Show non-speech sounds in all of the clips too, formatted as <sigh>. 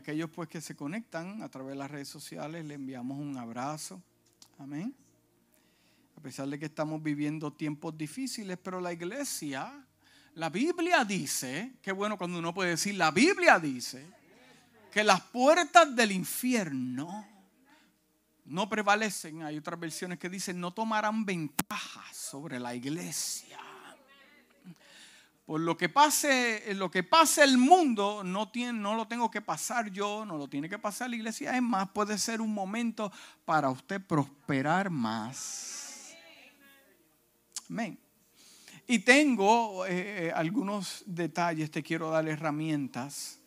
aquellos pues que se conectan a través de las redes sociales, le enviamos un abrazo. Amén. A pesar de que estamos viviendo tiempos difíciles, pero la iglesia, la Biblia dice, qué bueno cuando uno puede decir, la Biblia dice que las puertas del infierno no prevalecen. Hay otras versiones que dicen no tomarán ventaja sobre la iglesia. Por lo que pase, lo que pase el mundo, no lo tengo que pasar yo, no lo tiene que pasar la iglesia. Es más, puede ser un momento para usted prosperar más. Amén. Y tengo eh, eh, algunos detalles, te quiero dar herramientas.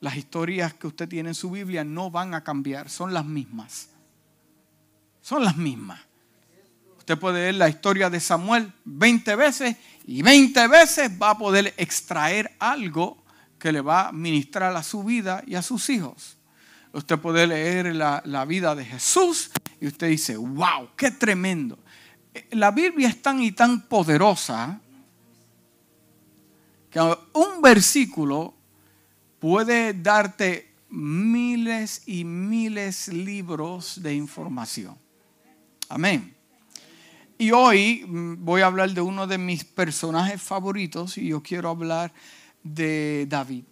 Las historias que usted tiene en su Biblia no van a cambiar, son las mismas son las mismas. Usted puede leer la historia de Samuel 20 veces y 20 veces va a poder extraer algo que le va a ministrar a su vida y a sus hijos. Usted puede leer la, la vida de Jesús y usted dice, wow, qué tremendo. La Biblia es tan y tan poderosa que un versículo puede darte miles y miles libros de información. Amén. Y hoy mm, voy a hablar de uno de mis personajes favoritos y yo quiero hablar de David.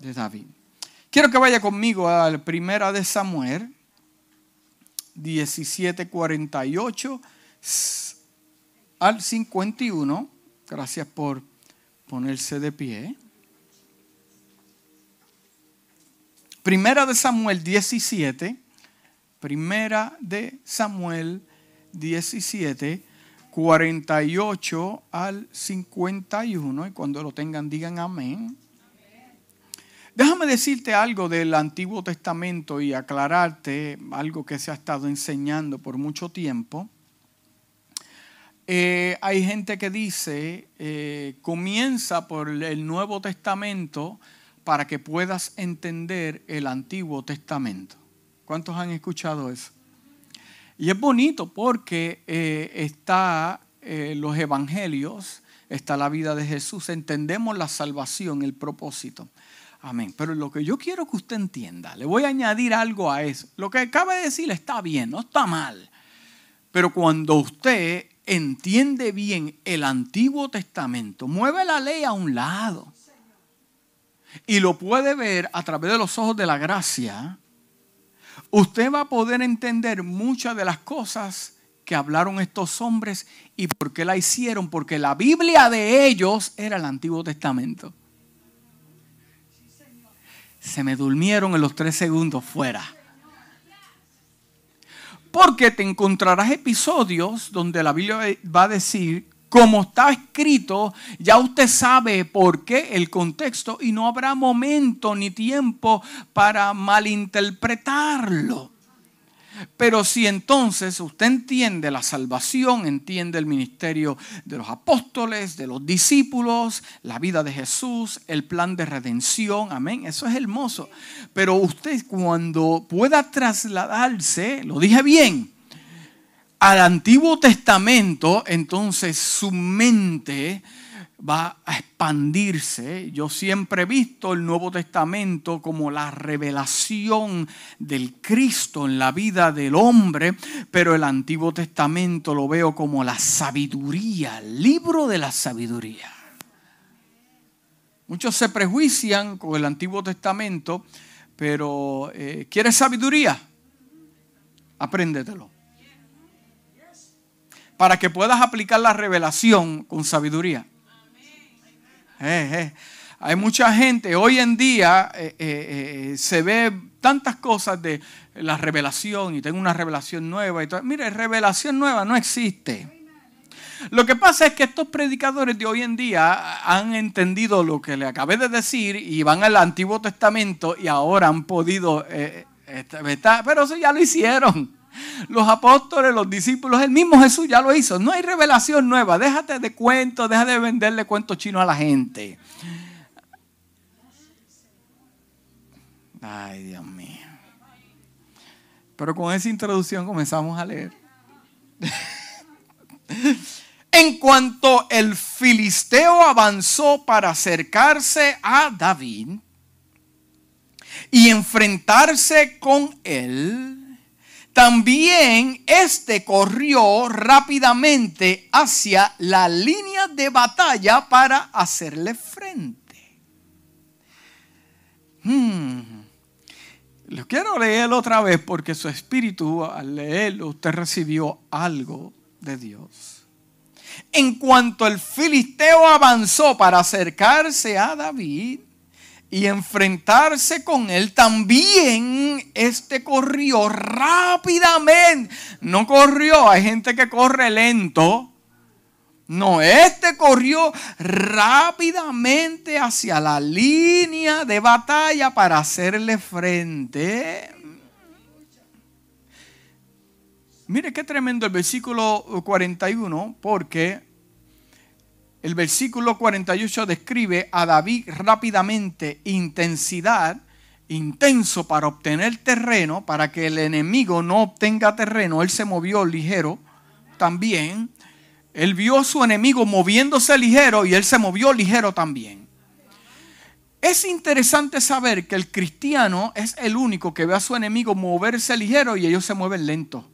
De David. Quiero que vaya conmigo a la primera de Samuel 17:48 al 51. Gracias por ponerse de pie. Primera de Samuel 17 Primera de Samuel 17, 48 al 51. Y cuando lo tengan, digan amén. Déjame decirte algo del Antiguo Testamento y aclararte algo que se ha estado enseñando por mucho tiempo. Eh, hay gente que dice, eh, comienza por el Nuevo Testamento para que puedas entender el Antiguo Testamento. ¿Cuántos han escuchado eso? Y es bonito porque eh, está eh, los evangelios, está la vida de Jesús, entendemos la salvación, el propósito. Amén. Pero lo que yo quiero que usted entienda, le voy a añadir algo a eso. Lo que acaba de decir está bien, no está mal. Pero cuando usted entiende bien el Antiguo Testamento, mueve la ley a un lado y lo puede ver a través de los ojos de la gracia, usted va a poder entender muchas de las cosas que hablaron estos hombres y por qué la hicieron, porque la Biblia de ellos era el Antiguo Testamento. Se me durmieron en los tres segundos fuera. Porque te encontrarás episodios donde la Biblia va a decir como está escrito, ya usted sabe por qué el contexto y no habrá momento ni tiempo para malinterpretarlo. Pero si entonces usted entiende la salvación, entiende el ministerio de los apóstoles, de los discípulos, la vida de Jesús, el plan de redención, amén, eso es hermoso. Pero usted cuando pueda trasladarse, lo dije bien, al Antiguo Testamento, entonces su mente va a expandirse. Yo siempre he visto el Nuevo Testamento como la revelación del Cristo en la vida del hombre, pero el Antiguo Testamento lo veo como la sabiduría, el libro de la sabiduría. Muchos se prejuician con el Antiguo Testamento, pero eh, ¿quieres sabiduría? Apréndetelo para que puedas aplicar la revelación con sabiduría. Eh, eh. Hay mucha gente, hoy en día eh, se ve tantas cosas de la revelación y tengo una revelación nueva. Y todo. Mire, revelación nueva no existe. Lo que pasa es que estos predicadores de hoy en día han entendido lo que le acabé de decir y van al Antiguo Testamento y ahora han podido, pero eso ya lo hicieron. Los apóstoles, los discípulos, el mismo Jesús ya lo hizo. No hay revelación nueva. Déjate de cuentos, deja de venderle cuentos chinos a la gente. Ay, Dios mío. Pero con esa introducción comenzamos a leer. <laughs> en cuanto el filisteo avanzó para acercarse a David, y enfrentarse con él, también éste corrió rápidamente hacia la línea de batalla para hacerle frente. Hmm. Lo quiero leer otra vez porque su espíritu, al leerlo, usted recibió algo de Dios. En cuanto el filisteo avanzó para acercarse a David, y enfrentarse con él, también este corrió rápidamente. No corrió, hay gente que corre lento. No, este corrió rápidamente hacia la línea de batalla para hacerle frente. Mire qué tremendo el versículo 41, porque el versículo 48 describe a David rápidamente, intensidad, intenso para obtener terreno, para que el enemigo no obtenga terreno. Él se movió ligero también. Él vio a su enemigo moviéndose ligero y él se movió ligero también. Es interesante saber que el cristiano es el único que ve a su enemigo moverse ligero y ellos se mueven lento.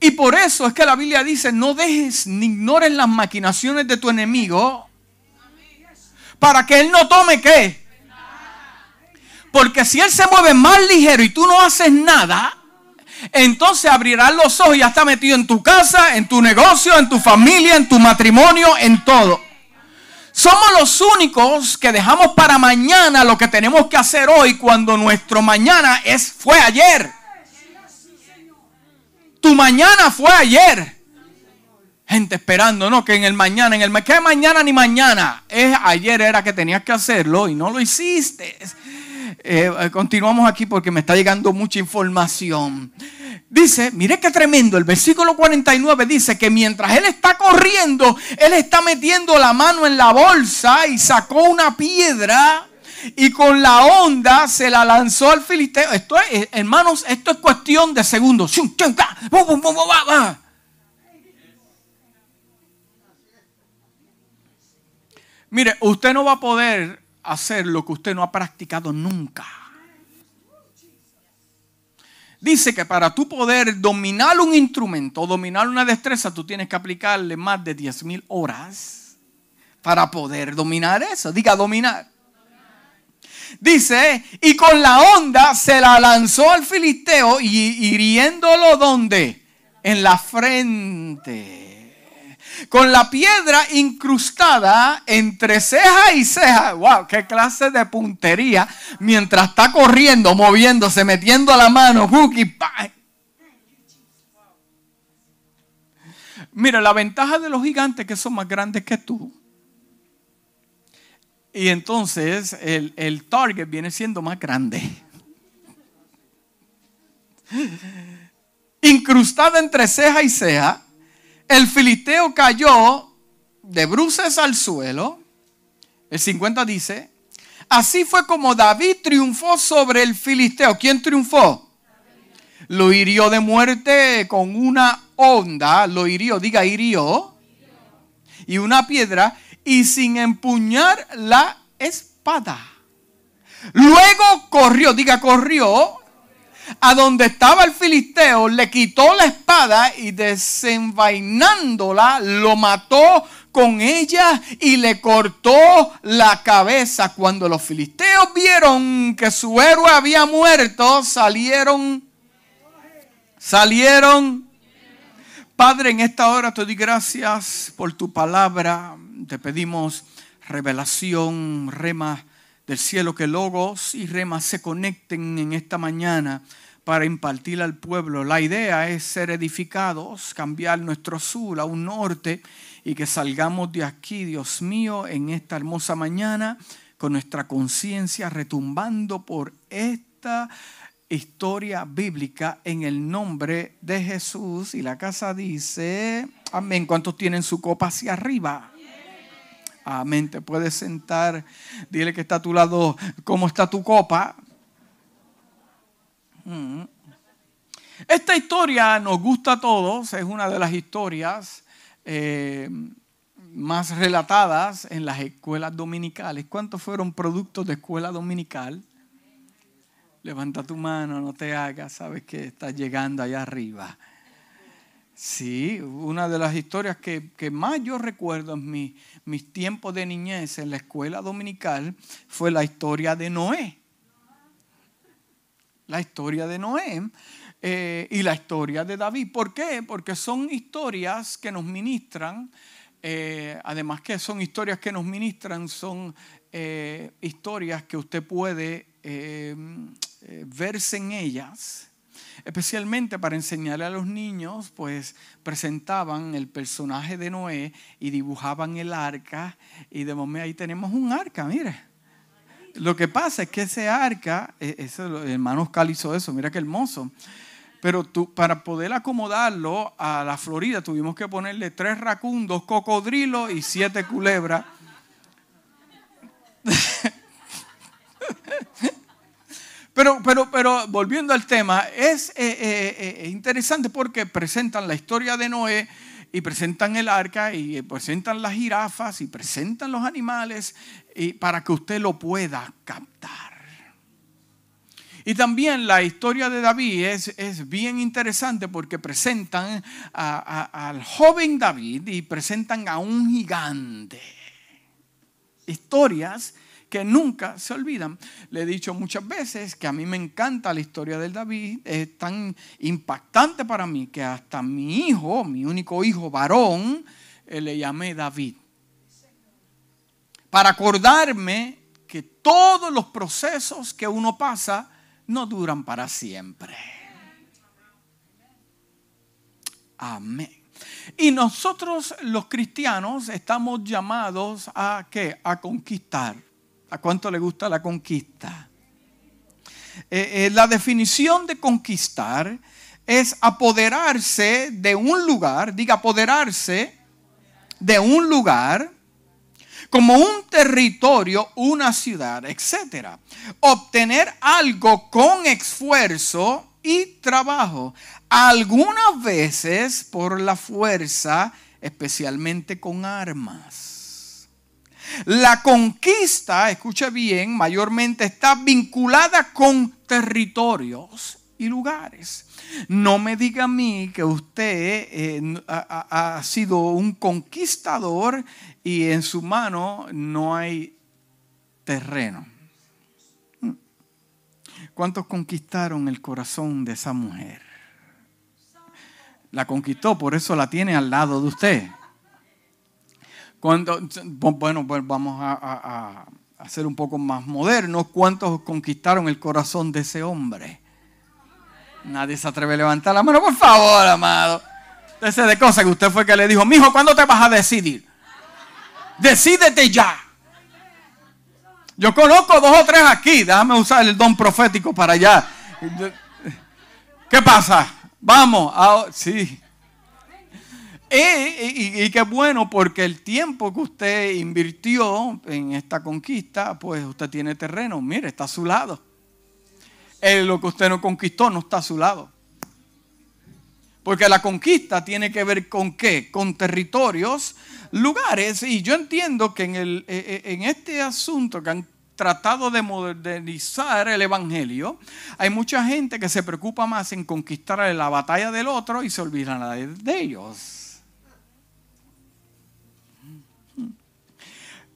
Y por eso es que la Biblia dice, no dejes ni ignores las maquinaciones de tu enemigo para que él no tome qué. Porque si él se mueve más ligero y tú no haces nada, entonces abrirás los ojos y ya está metido en tu casa, en tu negocio, en tu familia, en tu matrimonio, en todo. Somos los únicos que dejamos para mañana lo que tenemos que hacer hoy cuando nuestro mañana es fue ayer. Tu mañana fue ayer. Gente esperando, ¿no? Que en el mañana, en el que mañana ni mañana. Es ayer era que tenías que hacerlo y no lo hiciste. Eh, continuamos aquí porque me está llegando mucha información. Dice, mire qué tremendo, el versículo 49 dice que mientras él está corriendo, él está metiendo la mano en la bolsa y sacó una piedra y con la onda se la lanzó al filisteo. Esto es, hermanos, esto es cuestión de segundos. Mire, usted no va a poder hacer lo que usted no ha practicado nunca. Dice que para tú poder dominar un instrumento o dominar una destreza, tú tienes que aplicarle más de 10 mil horas para poder dominar eso. Diga dominar. Dice, y con la onda se la lanzó al filisteo y hiriéndolo donde? En la frente. Con la piedra incrustada entre ceja y ceja. ¡Wow! ¡Qué clase de puntería! Mientras está corriendo, moviéndose, metiendo la mano. Mira, la ventaja de los gigantes que son más grandes que tú y entonces el, target viene siendo más grande. Incrustada entre ceja y ceja, el filisteo cayó de bruces al suelo. El 50 dice, así fue como David triunfó sobre el filisteo. ¿Quién triunfó? Lo hirió de muerte con una onda, lo hirió, diga hirió, y una piedra, y sin empuñar la espada. Luego corrió, diga corrió, a donde estaba el filisteo, le quitó la espada y desenvainándola, lo mató con ella y le cortó la cabeza. Cuando los filisteos vieron que su héroe había muerto, salieron, salieron. Padre, en esta hora te doy gracias por tu palabra te pedimos revelación, rema del cielo, que logos y remas se conecten en esta mañana para impartir al pueblo. La idea es ser edificados, cambiar nuestro sur a un norte y que salgamos de aquí, Dios mío, en esta hermosa mañana con nuestra conciencia retumbando por esta historia bíblica en el nombre de Jesús. Y la casa dice, amén. ¿Cuántos tienen su copa hacia arriba? Amén. Te puedes sentar. Dile que está a tu lado. ¿Cómo está tu copa? Mm. Esta historia nos gusta a todos. Es una de las historias eh, más relatadas en las escuelas dominicales. ¿Cuántos fueron productos de escuela dominical? Levanta tu mano, no te hagas, sabes que estás llegando allá arriba. Sí, una de las historias que, más yo recuerdo en mi, mis tiempos de niñez en la escuela dominical fue la historia de Noé. La historia de Noé eh, y la historia de David. ¿Por qué? Porque son historias que nos ministran, eh, además que son historias que nos ministran, son eh, historias que usted puede verse en ellas especialmente para enseñarle a los niños, pues presentaban el personaje de Noé y dibujaban el arca y de momento ahí tenemos un arca, mire. Lo que pasa es que ese arca, e, el hermano hizo eso, mira qué hermoso. Pero tú, para poder acomodarlo a la Florida tuvimos que ponerle tres racún, dos cocodrilos y siete culebras. <laughs> Pero, pero, pero volviendo al tema, es eh, eh, eh, interesante porque presentan la historia de Noé y presentan el arca y presentan las jirafas y presentan los animales para que usted lo pueda captar. Y también la historia de David es, es bien interesante porque presentan al joven David y presentan a un gigante. Historias que nunca se olvidan. Le he dicho muchas veces que a mí me encanta la historia del David, es tan impactante para mí que hasta mi hijo, mi único hijo varón, eh, le llamé David. Para acordarme que todos los procesos que uno pasa no duran para siempre. Amén. Y nosotros los cristianos estamos llamados a qué? A conquistar. ¿A cuánto le gusta la conquista? Eh, eh, la definición de conquistar es apoderarse de un lugar, diga apoderarse de un lugar como un territorio, una ciudad, etc. Obtener algo con esfuerzo y trabajo, algunas veces por la fuerza, especialmente con armas. La conquista, escuche bien, mayormente está vinculada con territorios y lugares. No me diga a mí que usted eh, ha, ha sido un conquistador y en su mano no hay terreno. ¿Cuántos conquistaron el corazón de esa mujer? La conquistó, por eso la tiene al lado de usted. Cuando, bueno, pues vamos a, a, ser un poco más modernos. ¿Cuántos conquistaron el corazón de ese hombre? Nadie se atreve a levantar la mano, por favor, amado. Ese de cosas que usted fue que le dijo, mijo, ¿cuándo te vas a decidir? Decídete ya. Yo conozco dos o tres aquí. Déjame usar el don profético para allá. ¿Qué pasa? Vamos. sí. Y, qué bueno porque el tiempo que usted invirtió en esta conquista, pues usted tiene terreno. Mire, está a su lado. lo que usted no conquistó no está a su lado. Porque la conquista tiene que ver con qué? Con territorios, lugares. Y yo entiendo que en, el, e, e, en este asunto que han tratado de modernizar el Evangelio, hay mucha gente que se preocupa más en conquistar la batalla del otro y se olvidan de ellos.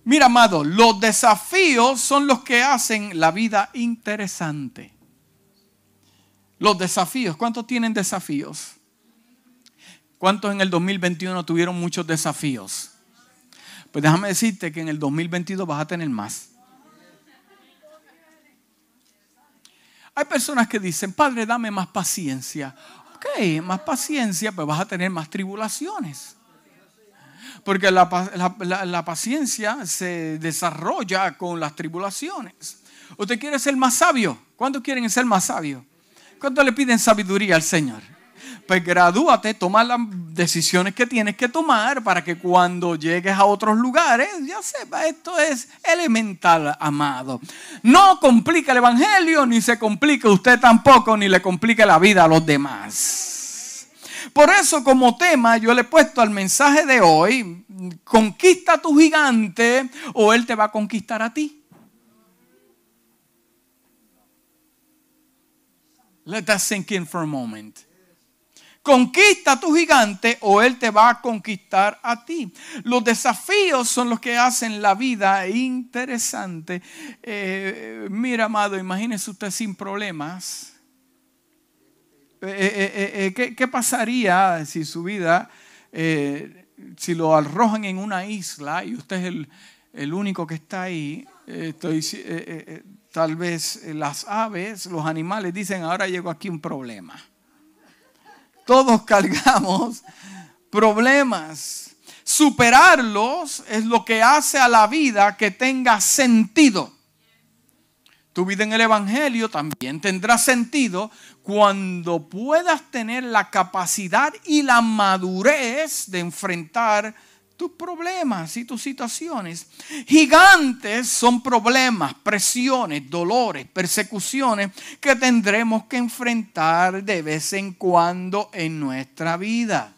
Mira, amado, los desafíos son los que hacen la vida interesante. Los desafíos, ¿cuántos tienen desafíos? ¿Cuántos en el 2021 tuvieron muchos desafíos? Pues déjame decirte que en el 2022 vas a tener más. Hay personas que dicen, Padre, dame más paciencia. Ok, más paciencia, pues vas a tener más tribulaciones. Porque la, paciencia se desarrolla con las tribulaciones. ¿Usted quiere ser más sabio? ¿Cuántos quieren ser más sabios? ¿Cuántos le piden sabiduría al Señor? Pues gradúate, toma las decisiones que tienes que tomar para que cuando llegues a otros lugares, ya sepa, esto es elemental, amado. No complica el Evangelio, ni se complica usted tampoco, ni le complica la vida a los demás. Por eso como tema yo le he puesto al mensaje de hoy, conquista a tu gigante o él te va a conquistar a ti. Let that sink in for a moment. Conquista a tu gigante o él te va a conquistar a ti. Los desafíos son los que hacen la vida interesante. Eh, mira, amado, imagínese usted sin problemas. Eh, eh, ¿qué, pasaría si su vida, si lo arrojan en una isla y usted es el, el único que está ahí? Estoy, tal vez las aves, los animales dicen, ahora llegó aquí un problema todos <laughs> cargamos problemas. Superarlos es lo que hace a la vida que tenga sentido. Tu vida en el Evangelio también tendrá sentido cuando puedas tener la capacidad y la madurez de enfrentar tus problemas y tus situaciones. Gigantes son problemas, presiones, dolores, persecuciones que tendremos que enfrentar de vez en cuando en nuestra vida.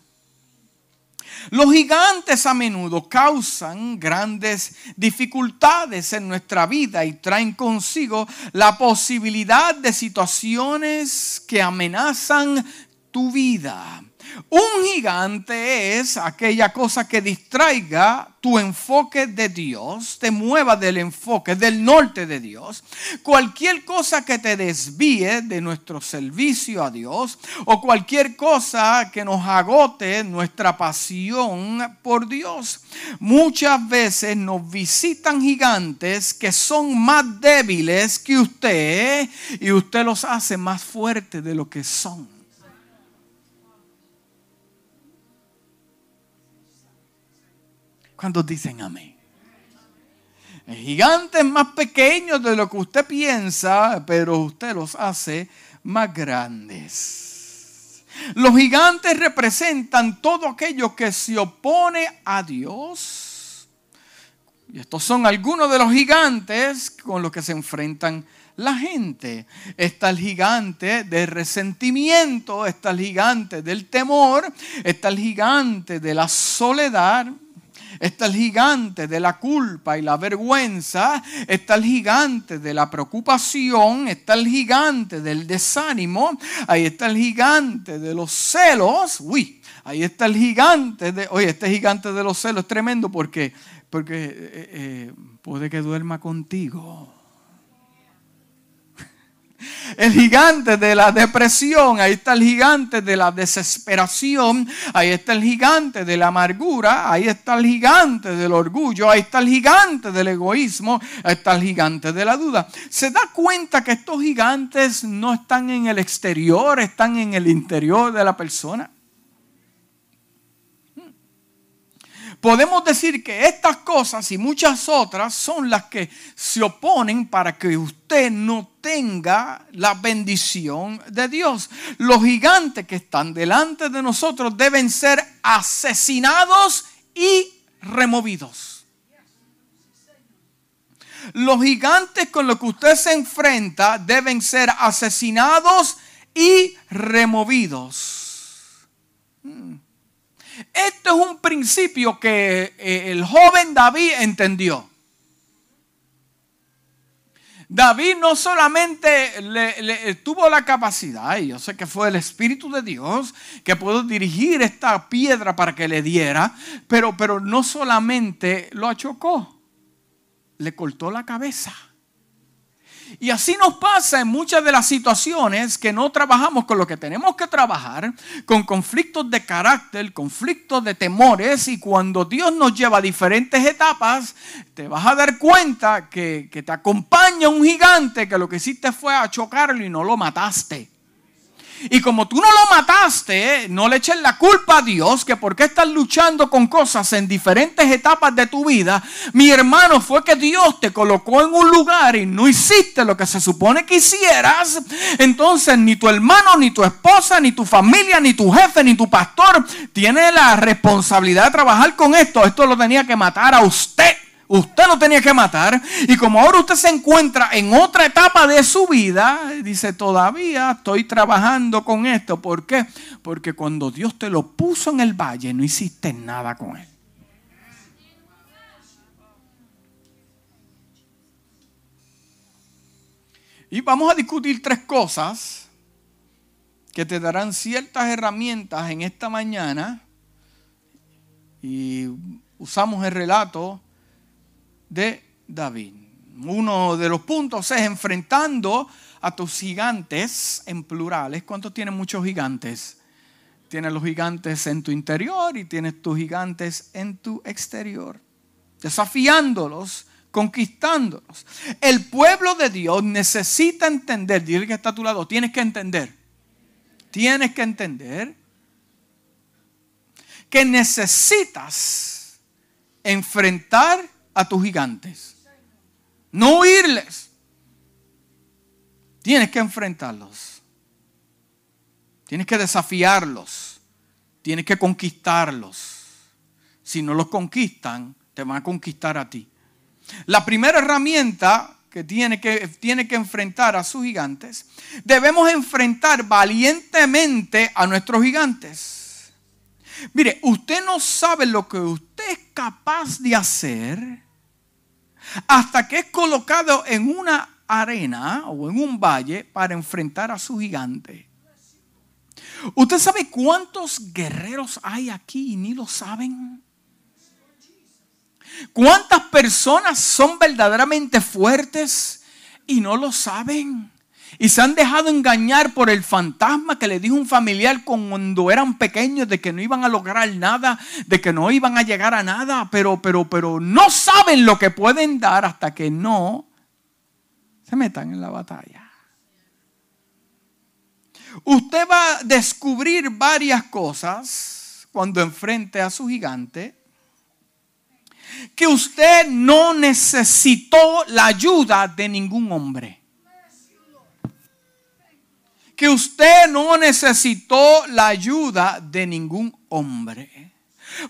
Los gigantes a menudo causan grandes dificultades en nuestra vida y traen consigo la posibilidad de situaciones que amenazan tu vida. Un gigante es aquella cosa que distraiga tu enfoque de Dios, te mueva del enfoque del norte de Dios. Cualquier cosa que te desvíe de nuestro servicio a Dios o cualquier cosa que nos agote nuestra pasión por Dios. Muchas veces nos visitan gigantes que son más débiles que usted y usted los hace más fuertes de lo que son. ¿Cuántos dicen amén? Gigantes más pequeños de lo que usted piensa, pero usted los hace más grandes. Los gigantes representan todo aquello que se opone a Dios. Y estos son algunos de los gigantes con los que se enfrentan la gente. Está el gigante del resentimiento, está el gigante del temor, está el gigante de la soledad está el gigante de la culpa y la vergüenza, está el gigante de la preocupación, está el gigante del desánimo, ahí está el gigante de los celos, uy, ahí está el gigante de, oye, este gigante de los celos es tremendo porque, porque eh, eh, puede que duerma contigo el gigante de la depresión, ahí está el gigante de la desesperación, ahí está el gigante de la amargura, ahí está el gigante del orgullo, ahí está el gigante del egoísmo, ahí está el gigante de la duda. ¿Se da cuenta que estos gigantes no están en el exterior, están en el interior de la persona? Podemos decir que estas cosas y muchas otras son las que se oponen para que usted no tenga la bendición de Dios. Los gigantes que están delante de nosotros deben ser asesinados y removidos. Los gigantes con los que usted se enfrenta deben ser asesinados y removidos. Hmm. Esto es un principio que eh, el joven David entendió. David no solamente tuvo la capacidad, y yo sé que fue el Espíritu de Dios que pudo dirigir esta piedra para que le diera, pero, pero no solamente lo achocó, le cortó la cabeza. Y así nos pasa en muchas de las situaciones que no trabajamos con lo que tenemos que trabajar, con conflictos de carácter, conflictos de temores, y cuando Dios nos lleva a diferentes etapas, te vas a dar cuenta que, te acompaña un gigante que lo que hiciste fue a chocarlo y no lo mataste. Y como tú no lo mataste, no le eches la culpa a Dios que porque estás luchando con cosas en diferentes etapas de tu vida, mi hermano, fue que Dios te colocó en un lugar y no hiciste lo que se supone que hicieras. Entonces ni tu hermano, ni tu esposa, ni tu familia, ni tu jefe, ni tu pastor tiene la responsabilidad de trabajar con esto. Esto lo tenía que matar a usted Usted lo tenía que matar. Y como ahora usted se encuentra en otra etapa de su vida, dice, todavía estoy trabajando con esto. ¿Por qué? Porque cuando Dios te lo puso en el valle, no hiciste nada con él. Y vamos a discutir tres cosas que te darán ciertas herramientas en esta mañana. Y usamos el relato de David. Uno de los puntos es enfrentando a tus gigantes en plurales. ¿Cuántos tienen muchos gigantes? Tienes los gigantes en tu interior y tienes tus gigantes en tu exterior. Desafiándolos, conquistándolos. El pueblo de Dios necesita entender, dile que está a tu lado, tienes que entender. Tienes que entender que necesitas enfrentar a tus gigantes. No huirles. Tienes que enfrentarlos. Tienes que desafiarlos. Tienes que conquistarlos. Si no los conquistan, te van a conquistar a ti. La primera herramienta que tiene que, tiene que enfrentar a sus gigantes, debemos enfrentar valientemente a nuestros gigantes. Mire, usted no sabe lo que usted es capaz de hacer hasta que es colocado en una arena o en un valle para enfrentar a su gigante. ¿Usted sabe cuántos guerreros hay aquí y ni lo saben? ¿Cuántas personas son verdaderamente fuertes y no lo saben? Y se han dejado engañar por el fantasma que le dijo un familiar cuando eran pequeños de que no iban a lograr nada, de que no iban a llegar a nada, pero, pero, pero no saben lo que pueden dar hasta que no se metan en la batalla. Usted va a descubrir varias cosas cuando enfrente a su gigante que usted no necesitó la ayuda de ningún hombre que usted no necesitó la ayuda de ningún hombre.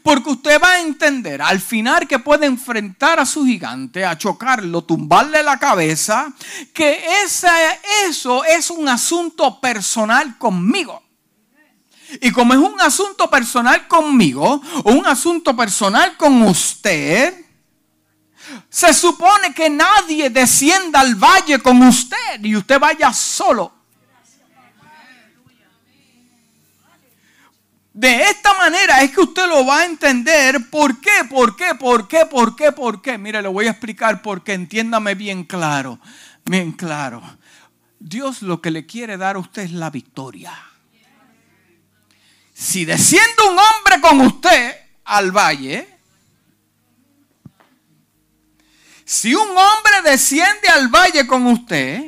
Porque usted va a entender al final que puede enfrentar a su gigante, a chocarlo, tumbarle la cabeza, que eso es un asunto personal conmigo. Y como es un asunto personal conmigo, o un asunto personal con usted, se supone que nadie descienda al valle con usted y usted vaya solo De esta manera es que usted lo va a entender. ¿Por qué? ¿Por qué? ¿Por qué? ¿Por qué? ¿Por qué? Mire, le voy a explicar por qué. Entiéndame bien claro. Bien claro. Dios lo que le quiere dar a usted es la victoria. Si desciende un hombre con usted al valle, si un hombre desciende al valle con usted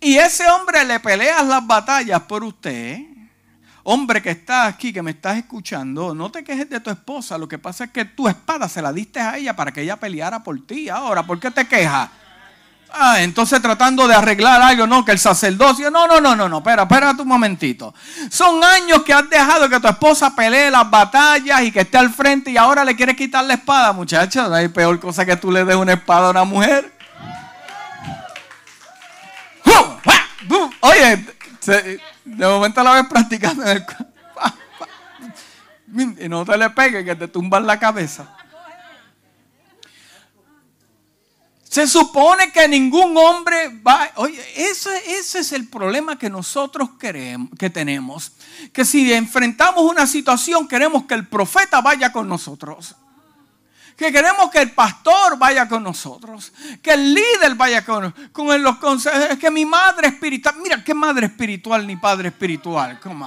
y ese hombre le pelea las batallas por usted, Hombre que está aquí, que me estás escuchando, no te quejes de tu esposa. Lo que pasa es que tu espada se la diste a ella para que ella peleara por ti. Ahora, ¿por qué te quejas? Ah, entonces tratando de arreglar algo, no, que el sacerdocio, no, no, no, no, no, espera, espera un momentito. Son años que has dejado que tu esposa pelee las batallas y que esté al frente y ahora le quieres quitar la espada, muchachos. No hay peor cosa que tú le des una espada a una mujer. Oye, de momento la ves practicando y no te le pegue que te tumban la cabeza. Se supone que ningún hombre va. Oye, ese, ese es el problema que nosotros queremos, que tenemos. Que si enfrentamos una situación, queremos que el profeta vaya con nosotros que queremos que el pastor vaya con nosotros, que el líder vaya con, con los consejos, que mi madre espiritual, mira, qué madre espiritual ni padre espiritual, come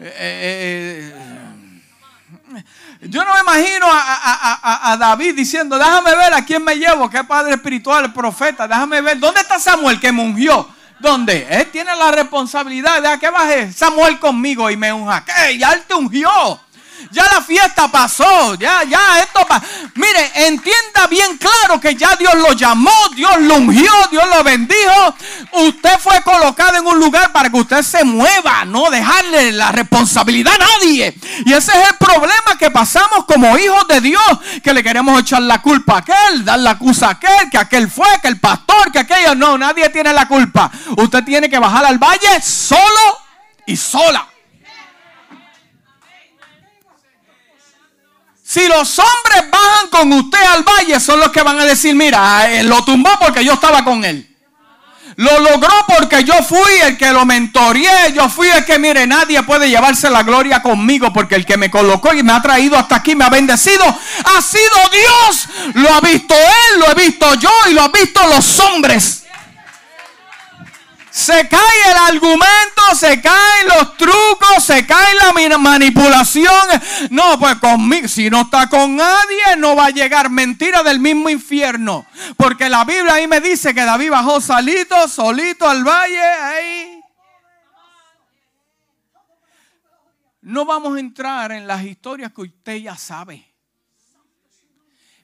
eh, eh, eh, yo no me imagino a, David diciendo, déjame ver a quién me llevo, qué padre espiritual, profeta, déjame ver, ¿dónde está Samuel que me ungió? ¿Dónde? Él tiene la responsabilidad de que baje Samuel conmigo y me unja. ¿Qué? Ya él te ungió. Ya la fiesta pasó. Ya, ya, esto. Mire, entienda bien claro que ya Dios lo llamó, Dios lo ungió, Dios lo bendijo. Usted fue colocado en un lugar para que usted se mueva, no dejarle la responsabilidad a nadie. Y ese es el problema que pasamos como hijos de Dios, que le queremos echar la culpa a aquel, dar la acusa a aquel, que aquel fue, que el pastor, que aquello. No, nadie tiene la culpa. Usted tiene que bajar al valle solo y sola. Si los hombres bajan con usted al valle, son los que van a decir, mira, él lo tumbó porque yo estaba con él. Lo logró porque yo fui el que lo mentoreé. Yo fui el que, mire, nadie puede llevarse la gloria conmigo porque el que me colocó y me ha traído hasta aquí, me ha bendecido, ha sido Dios. Lo ha visto Él, lo he visto yo y lo han visto los hombres. Se cae el argumento, se caen los trucos, se cae la manipulación. No, pues conmigo, si no está con nadie, no va a llegar mentira del mismo infierno. Porque la Biblia ahí me dice que David bajó solito, solito al valle. Ahí. No vamos a entrar en las historias que usted ya sabe.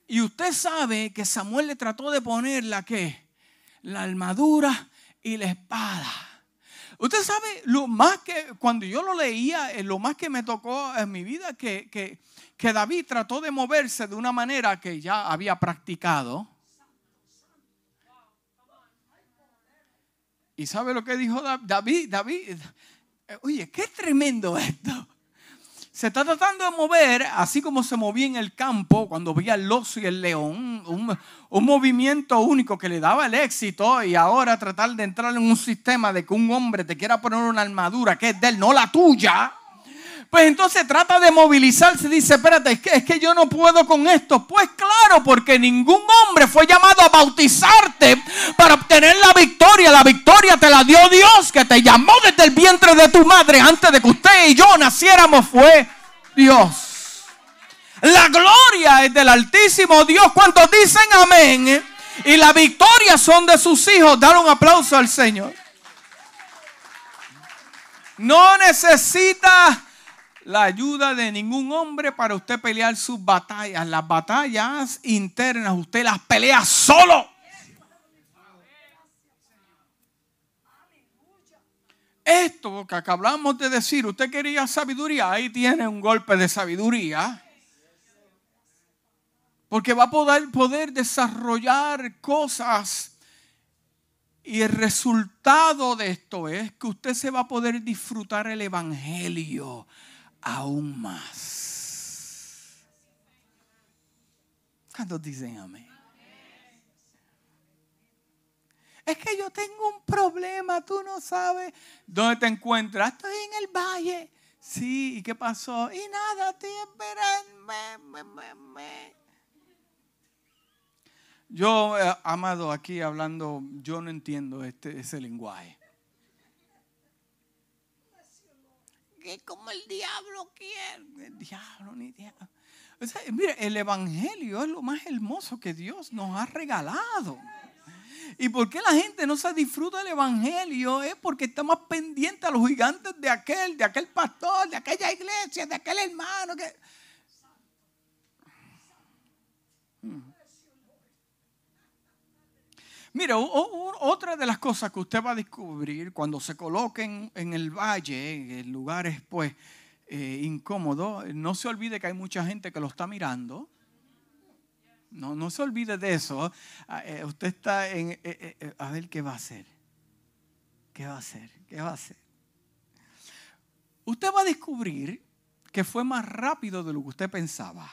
Y usted sabe que Samuel le trató de poner la que la armadura y la espada. Usted sabe, lo más que, cuando yo lo leía, eh, lo más que me tocó en mi vida, que, que, que David trató de moverse de una manera que ya había practicado. ¿Y sabe lo que dijo David? David, eh, oye, qué tremendo esto. Se está tratando de mover, así como se movía en el campo cuando veía el oso y el león, un, un, movimiento único que le daba el éxito y ahora tratar de entrar en un sistema de que un hombre te quiera poner una armadura que es de él, no la tuya. Pues entonces trata de movilizarse dice, espérate, es que, es que yo no puedo con esto. Pues claro, porque ningún hombre fue llamado a bautizarte para obtener la victoria. La victoria te la dio Dios, que te llamó desde el vientre de tu madre antes de que usted y yo naciéramos. Fue Dios. La gloria es del Altísimo Dios. ¿Cuántos dicen amén? Y la victoria son de sus hijos. Dar un aplauso al Señor. No necesita la ayuda de ningún hombre para usted pelear sus batallas. Las batallas internas usted las pelea solo. Esto que acabamos de decir, usted quería sabiduría, ahí tiene un golpe de sabiduría. Porque va a poder, poder desarrollar cosas. Y el resultado de esto es que usted se va a poder disfrutar el Evangelio aún más. ¿Cuántos dicen amén? Es que yo tengo un problema, tú no sabes dónde te encuentras. Estoy en el valle. Sí, ¿y qué pasó? Y nada, estoy esperando. Yo, amado, aquí hablando, yo no entiendo este, ese lenguaje. Como el diablo quiere. El diablo, ni diablo. mire, el Evangelio es lo más hermoso que Dios nos ha regalado. ¿Y por qué la gente no se disfruta del Evangelio? Es porque está más pendiente a los gigantes de aquel, de aquel pastor, de aquella iglesia, de aquel hermano. Que... Mira, otra de las cosas que usted va a descubrir cuando se coloquen en el valle, en lugares pues eh, incómodos, no se olvide que hay mucha gente que lo está mirando. No, no se olvide de eso. Ah, eh, usted está en, eh, a ver qué va a hacer. ¿Qué va a hacer? ¿Qué va a hacer? Usted va a descubrir que fue más rápido de lo que usted pensaba.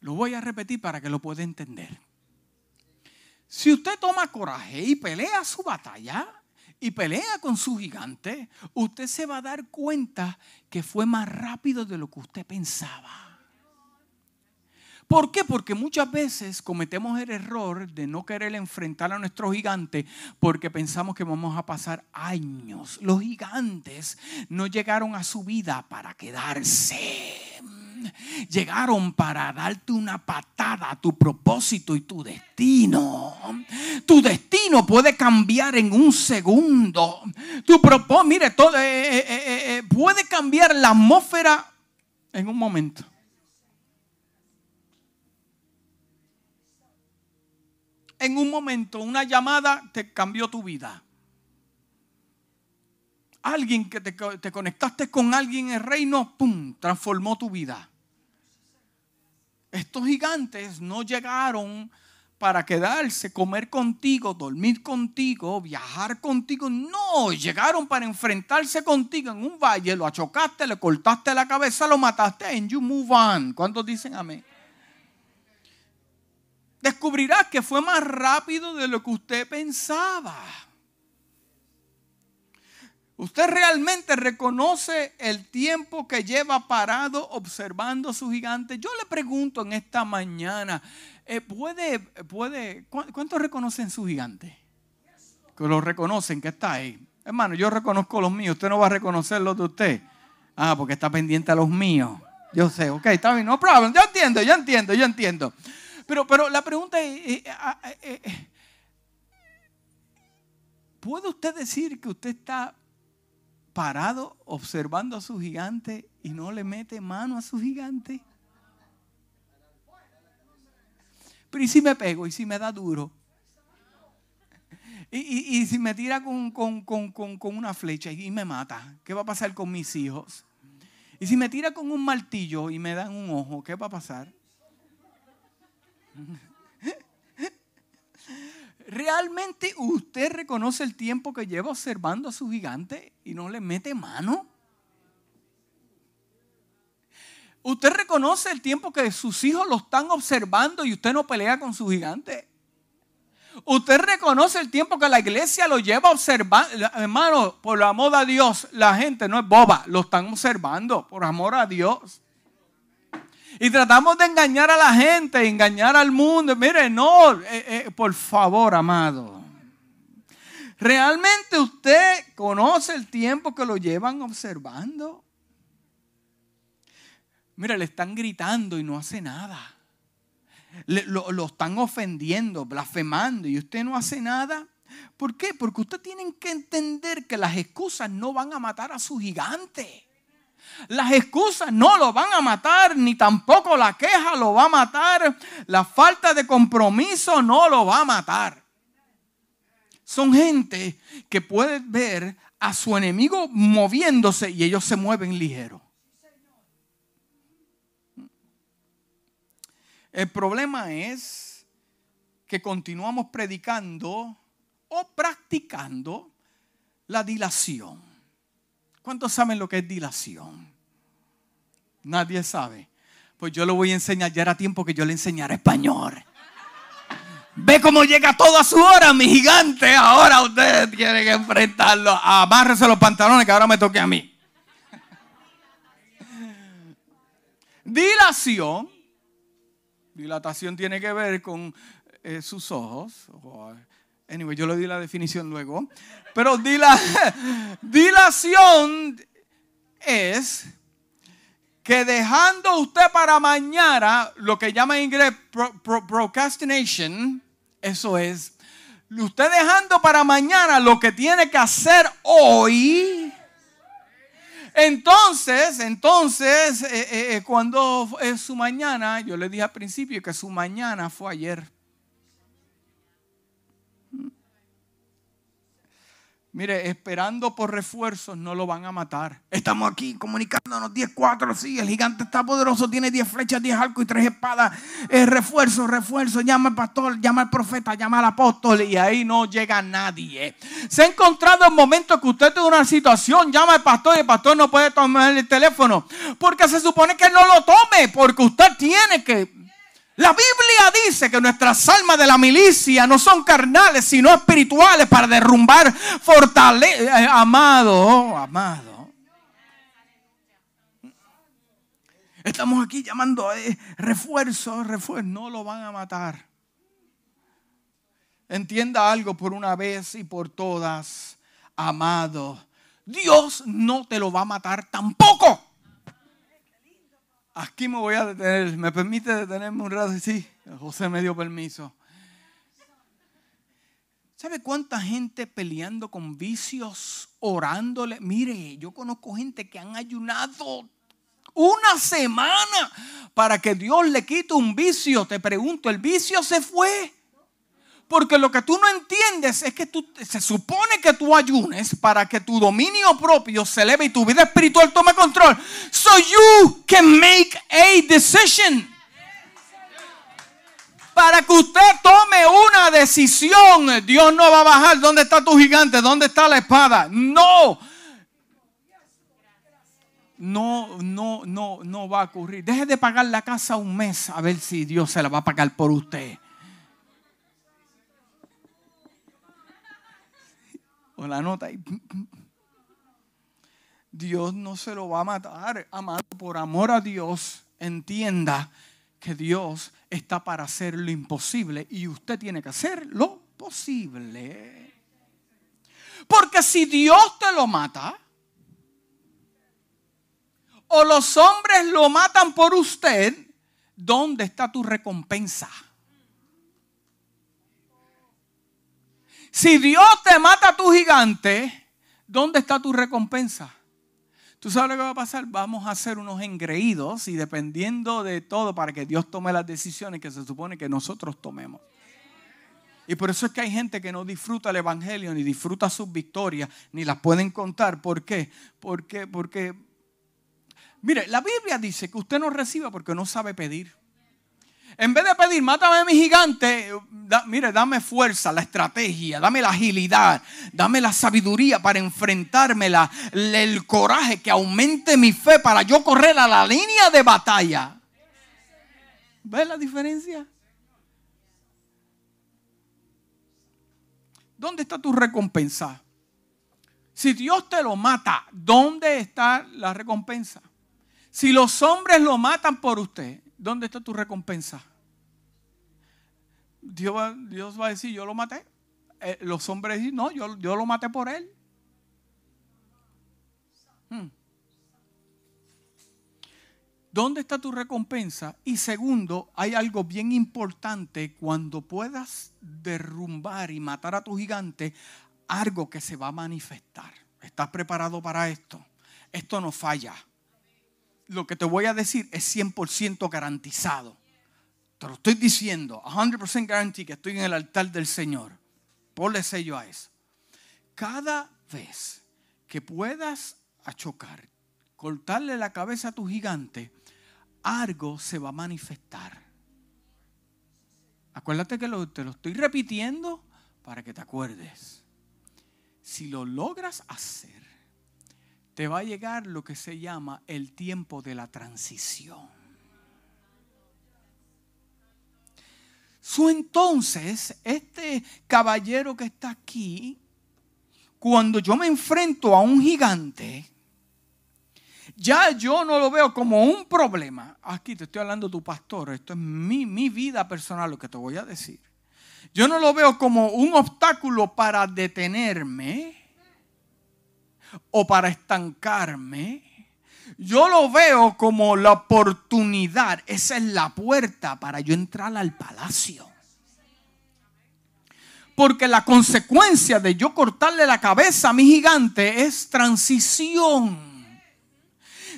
Lo voy a repetir para que lo pueda entender. Si usted toma coraje y pelea su batalla y pelea con su gigante, usted se va a dar cuenta que fue más rápido de lo que usted pensaba. ¿Por qué? Porque muchas veces cometemos el error de no querer enfrentar a nuestro gigante porque pensamos que vamos a pasar años. Los gigantes no llegaron a su vida para quedarse. Llegaron para darte una patada a tu propósito y tu destino. Tu destino puede cambiar en un segundo. Tu propósito, mire, todo, eh, eh, eh, puede cambiar la atmósfera en un momento. En un momento, una llamada te cambió tu vida alguien que te, conectaste con alguien en el reino, ¡pum!, transformó tu vida. Estos gigantes no llegaron para quedarse, comer contigo, dormir contigo, viajar contigo. No, llegaron para enfrentarse contigo en un valle, lo achocaste, le cortaste la cabeza, lo mataste, you move on. ¿Cuántos dicen amén? Descubrirás que fue más rápido de lo que usted pensaba. ¿Usted realmente reconoce el tiempo que lleva parado observando su gigante? Yo le pregunto en esta mañana, eh, ¿puede, puede, ¿cuántos reconocen su gigante? Que lo reconocen, que está ahí. Hermano, yo reconozco los míos, usted no va a reconocer los de usted. Ah, porque está pendiente a los míos. Yo sé, ok, está bien, no problem. Yo entiendo, yo entiendo, yo entiendo. Pero, pero la pregunta es, eh, eh, ¿puede usted decir que usted está parado observando a su gigante y no le mete mano a su gigante? Pero ¿y si me pego? ¿Y si me da duro? ¿Y, si me tira con, con, una flecha y me mata? ¿Qué va a pasar con mis hijos? ¿Y si me tira con un martillo y me dan un ojo? ¿Qué va a pasar? ¿Realmente usted reconoce el tiempo que lleva observando a su gigante y no le mete mano? ¿Usted reconoce el tiempo que sus hijos lo están observando y usted no pelea con su gigante? Usted reconoce el tiempo que la iglesia lo lleva observando. Hermano, por amor a Dios, la gente no es boba, lo están observando, por amor a Dios. Y tratamos de engañar a la gente, engañar al mundo. Mire, no, eh, eh, por favor, amado. ¿Realmente usted conoce el tiempo que lo llevan observando? Mire, le están gritando y no hace nada. lo, lo están ofendiendo, blasfemando y usted no hace nada. ¿Por qué? Porque usted tiene que entender que las excusas no van a matar a su gigante. Las excusas no lo van a matar, ni tampoco la queja lo va a matar. La falta de compromiso no lo va a matar. Son gente que puede ver a su enemigo moviéndose y ellos se mueven ligero. El problema es que continuamos predicando o practicando la dilación. ¿Cuántos saben lo que es dilación? Nadie sabe. Pues yo lo voy a enseñar. Ya era tiempo que yo le enseñara español. Ve cómo llega todo a su hora, mi gigante. Ahora ustedes tienen que enfrentarlo. Amárrese los pantalones que ahora me toque a mí. Dilación. Dilatación tiene que ver con eh, sus ojos. Anyway, yo le di la definición luego. Pero <laughs> dilación es que dejando usted para mañana lo que llama en inglés procrastination, eso es, usted dejando para mañana lo que tiene que hacer hoy. Entonces, entonces, eh, eh, eh, cuando es su mañana, yo le dije al principio que su mañana fue ayer. Mire, esperando por refuerzos no lo van a matar. Estamos aquí comunicándonos 10, 4, sí, el gigante está poderoso, tiene 10 flechas, 10 arcos y 3 espadas. Es refuerzo, refuerzo, llama al pastor, llama al profeta, llama al apóstol y ahí no llega nadie. Se ha encontrado en momentos que usted tiene una situación, llama al pastor y el pastor no puede tomar el teléfono porque se supone que no lo tome, porque usted tiene que la Biblia dice que nuestras almas de la milicia no son carnales, sino espirituales para derrumbar fortaleza. Eh, amado, oh, amado. Estamos aquí llamando eh, refuerzo, refuerzo. No lo van a matar. Entienda algo por una vez y por todas, amado. Dios no te lo va a matar tampoco. Aquí me voy a detener. ¿Me permite detenerme un rato? Sí, José me dio permiso. ¿Sabe cuánta gente peleando con vicios, orándole? Mire, yo conozco gente que han ayunado una semana para que Dios le quite un vicio. Te pregunto, ¿el vicio se fue? Porque lo que tú no entiendes es que tú, se supone que tú ayunes para que tu dominio propio se eleve y tu vida espiritual tome control. So you can make a decision. Para que usted tome una decisión, Dios no va a bajar. ¿Dónde está tu gigante? ¿Dónde está la espada? No. No, no, no, no va a ocurrir. Deje de pagar la casa un mes a ver si Dios se la va a pagar por usted. O la nota y Dios no se lo va a matar, amado, por amor a Dios. Entienda que Dios está para hacer lo imposible y usted tiene que hacer lo posible. Porque si Dios te lo mata, o los hombres lo matan por usted, ¿dónde está tu recompensa? Si Dios te mata a tu gigante, ¿dónde está tu recompensa? ¿Tú sabes lo que va a pasar? Vamos a hacer unos engreídos y dependiendo de todo para que Dios tome las decisiones que se supone que nosotros tomemos. Y por eso es que hay gente que no disfruta el Evangelio, ni disfruta sus victorias, ni las pueden contar. ¿Por qué? Porque, porque Mire, la Biblia dice que usted no reciba porque no sabe pedir. En vez de pedir, mátame a mi gigante, mire, dame fuerza, la estrategia, dame la agilidad, dame la sabiduría para enfrentármela, el coraje que aumente mi fe para yo correr a la línea de batalla. ¿Ves la diferencia? ¿Dónde está tu recompensa? Si Dios te lo mata, ¿dónde está la recompensa? Si los hombres lo matan por usted, ¿dónde está tu recompensa? Dios va, a decir, yo lo maté. Eh, los hombres dicen, no, yo, yo, lo maté por él. Hmm. ¿Dónde está tu recompensa? Y segundo, hay algo bien importante cuando puedas derrumbar y matar a tu gigante, algo que se va a manifestar. ¿Estás preparado para esto? Esto no falla lo que te voy a decir es 100% garantizado. Te lo estoy diciendo, 100% garantía que estoy en el altar del Señor. Ponle sello a eso. Cada vez que puedas chocar, cortarle la cabeza a tu gigante, algo se va a manifestar. Acuérdate que te lo estoy repitiendo para que te acuerdes. Si lo logras hacer, te va a llegar lo que se llama el tiempo de la transición. Su entonces, este caballero que está aquí, cuando yo me enfrento a un gigante, ya yo no lo veo como un problema. Aquí te estoy hablando tu pastor, esto es mi, mi vida personal lo que te voy a decir. Yo no lo veo como un obstáculo para detenerme o para estancarme. Yo lo veo como la oportunidad. Esa es la puerta para yo entrar al palacio. Porque la consecuencia de yo cortarle la cabeza a mi gigante es transición.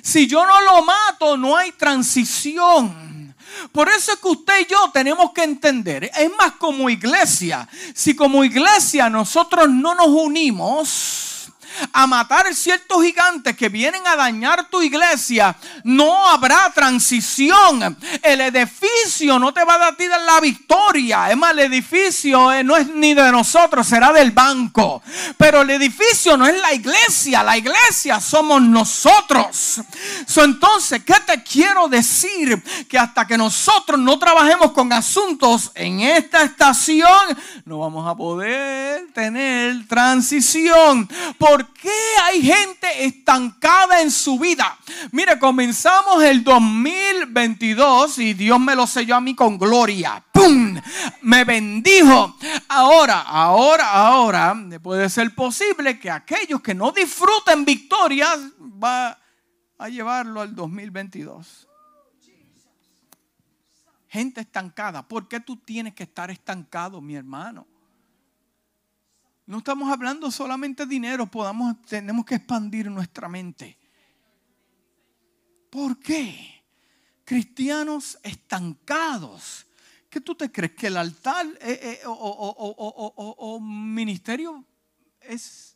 Si yo no lo mato, no hay transición. Por eso es que usted y yo tenemos que entender, es más como iglesia, si como iglesia nosotros no nos unimos, a matar ciertos gigantes que vienen a dañar tu iglesia, no habrá transición. El edificio no te va a dar la victoria. Es más, el edificio eh, no es ni de nosotros, será del banco. Pero el edificio no es la iglesia, la iglesia somos nosotros. entonces, ¿qué te quiero decir? Que hasta que nosotros no trabajemos con asuntos en esta estación, no vamos a poder tener transición. Porque qué hay gente estancada en su vida? Mire, comenzamos el 2022 y Dios me lo selló a mí con gloria. ¡Pum! Me bendijo. Ahora, ahora, ahora, puede ser posible que aquellos que no disfruten victorias va a llevarlo al 2022. gente estancada. ¿Por qué tú tienes que estar estancado, mi hermano? No estamos hablando solamente de dinero, podamos, tenemos que expandir nuestra mente. ¿Por qué? Cristianos estancados. ¿Qué tú te crees? ¿Que el altar eh, eh, o ministerio es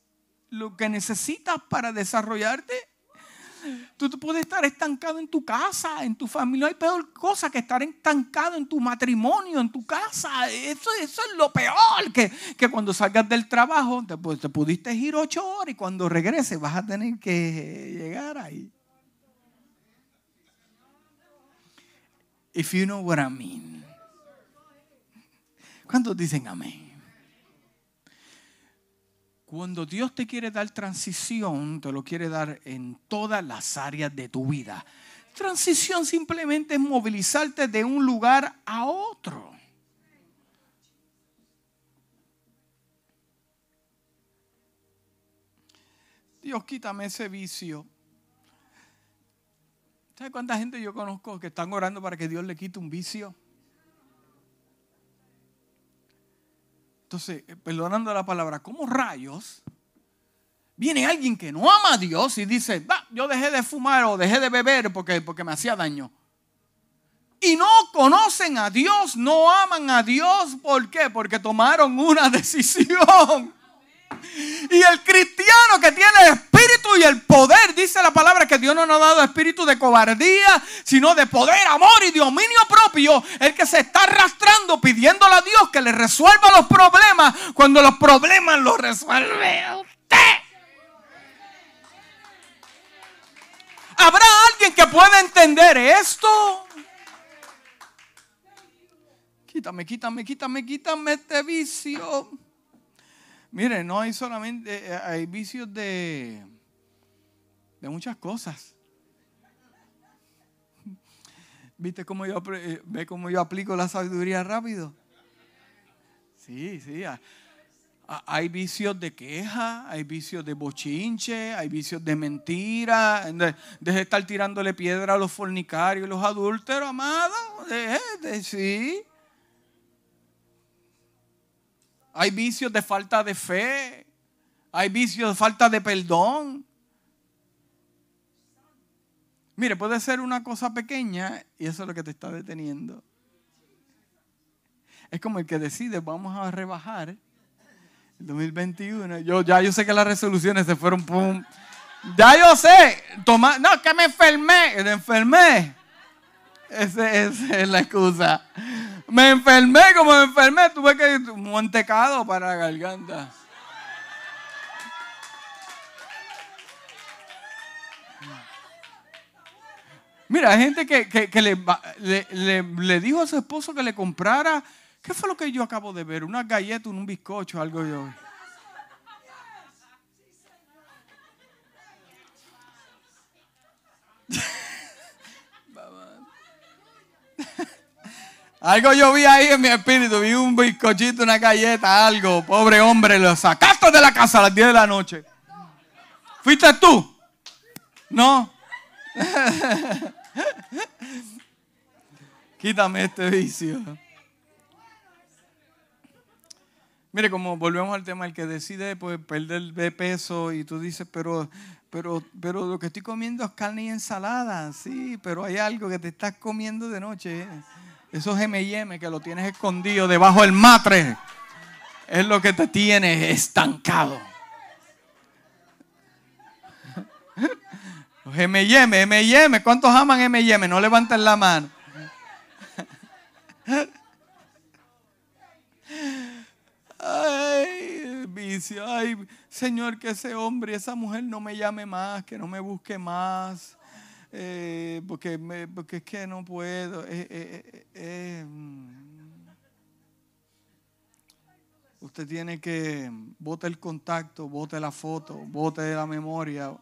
lo que necesitas para desarrollarte? Tú te puedes estar estancado en tu casa, en tu familia. No hay peor cosa que estar estancado en tu matrimonio, en tu casa. Eso, es lo peor. Que, que cuando salgas del trabajo, te, pues, te pudiste ir ocho horas y cuando regreses vas a tener que llegar ahí. If you know what I mean. ¿Cuántos dicen amén? Cuando Dios te quiere dar transición, te lo quiere dar en todas las áreas de tu vida. Transición simplemente es movilizarte de un lugar a otro. Dios, quítame ese vicio. ¿Sabes cuánta gente yo conozco que están orando para que Dios le quite un vicio? Entonces, eh, perdonando la palabra, ¿cómo rayos viene alguien que no ama a Dios y dice, va, yo dejé de fumar o dejé de beber porque, porque me hacía daño? Y no conocen a Dios, no aman a Dios. ¿Por qué? Porque tomaron una <laughs> decisión. Y el cristiano que tiene espíritu y el poder, dice la palabra que Dios no nos ha dado espíritu de cobardía, sino de poder, amor y dominio propio, el que se está arrastrando pidiéndole a Dios que le resuelva los problemas cuando los problemas los resuelve usted. ¿Habrá alguien que pueda entender esto? Quítame, quítame, quítame, quítame este vicio. Mire, no hay solamente, eh, hay vicios de, de muchas cosas. <laughs> ¿Viste cómo yo, eh, ve cómo yo aplico la sabiduría rápido? Sí, sí. Hay vicios de queja, hay vicios de bochinche, hay vicios de mentira. Deje de estar tirándole piedra a los fornicarios, los adúlteros, amado. de, sí. Hay vicios de falta de fe. Hay vicios de falta de perdón. Mire, puede ser una cosa pequeña y eso es lo que te está deteniendo. Es como el que decide, vamos a rebajar el 2021. Yo ya yo sé que las resoluciones se fueron pum. Ya yo sé, toma, no, que me enfermé, me enfermé. Esa es la excusa. Me enfermé, como me enfermé, tuve que ir un mantecado para la garganta. Mira, hay gente que, le, le, dijo a su esposo que le comprara. ¿Qué fue lo que yo acabo de ver? Una galleta, un bizcocho, algo yo. Algo yo vi ahí en mi espíritu, vi un bizcochito, una galleta, algo. Pobre hombre, lo sacaste de la casa a las 10 de la noche. ¿Fuiste tú? No. <laughs> Quítame este vicio. Mire, como volvemos al tema, el que decide pues, perder de peso y tú dices, pero, pero, pero lo que estoy comiendo es carne y ensalada, sí, pero hay algo que te estás comiendo de noche. Esos M&M que lo tienes escondido debajo del matre es lo que te tiene estancado. Los M&M, M&M, ¿cuántos aman M&M? No levanten la mano. Ay, vicio, ay, Señor, que ese hombre, esa mujer no me llame más, que no me busque más. Eh, porque, porque es que no puedo. Eh, eh, mm. usted tiene que bote el contacto, bote la foto, bote la memoria.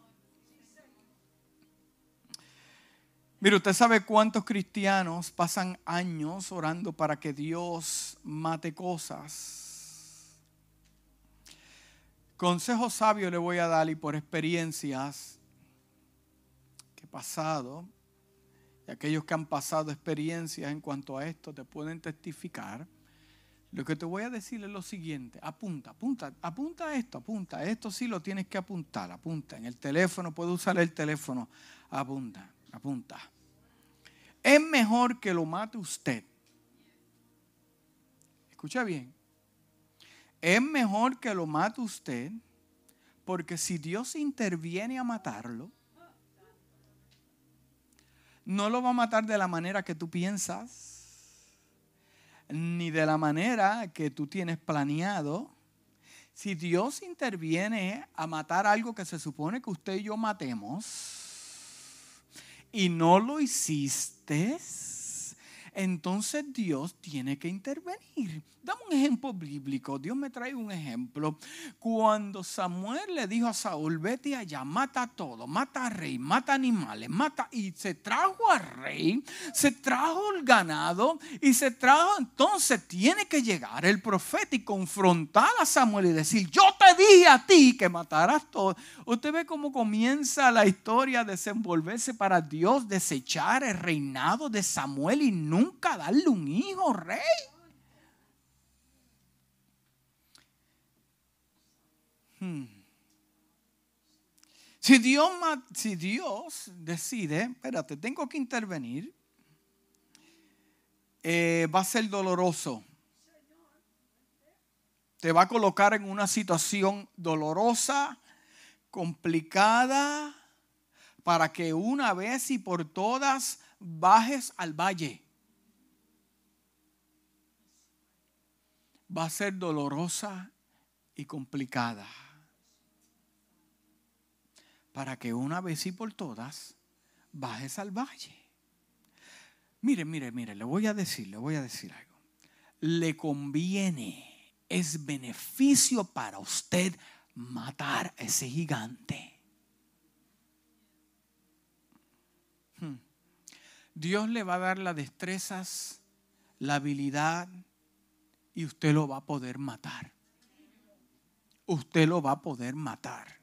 Mire, usted sabe cuántos cristianos pasan años orando para que Dios mate cosas. Consejo sabio le voy a dar y por experiencias pasado. y aquellos que han pasado experiencias en cuanto a esto te pueden testificar. Lo que te voy a decir es lo siguiente, apunta, apunta, apunta esto, apunta, esto sí lo tienes que apuntar, apunta, en el teléfono, puedes usar el teléfono, apunta, apunta. Es mejor que lo mate usted. Escucha bien, es mejor que lo mate usted, porque si Dios interviene a matarlo, no lo va a matar de la manera que tú piensas, ni de la manera que tú tienes planeado. Si Dios interviene a matar algo que se supone que usted y yo matemos y no lo hiciste, entonces Dios tiene que intervenir. Dame un ejemplo bíblico. Dios me trae un ejemplo. Cuando Samuel le dijo a Saúl, vete allá, mata todo, mata a rey, mata animales, mata y se trajo al rey, se trajo el ganado y se trajo, entonces tiene que llegar el profeta y confrontar a Samuel y decir, yo te dije a ti que matarás todo. Usted ve cómo comienza la historia a desenvolverse para Dios, desechar el reinado de Samuel y nunca darle un hijo rey. Hmm. Si Dios, si Dios decide, espérate, tengo que intervenir, eh, va a ser doloroso. Te va a colocar en una situación dolorosa, complicada, para que una vez y por todas bajes al valle. Va a ser dolorosa y complicada para que una vez y por todas bajes al valle. Mire, mire, mire, le voy a decir, le voy a decir algo. Le conviene, es beneficio para usted matar a ese gigante. Hmm. Dios le va a dar las destrezas, la habilidad y usted lo va a poder matar. Usted lo va a poder matar.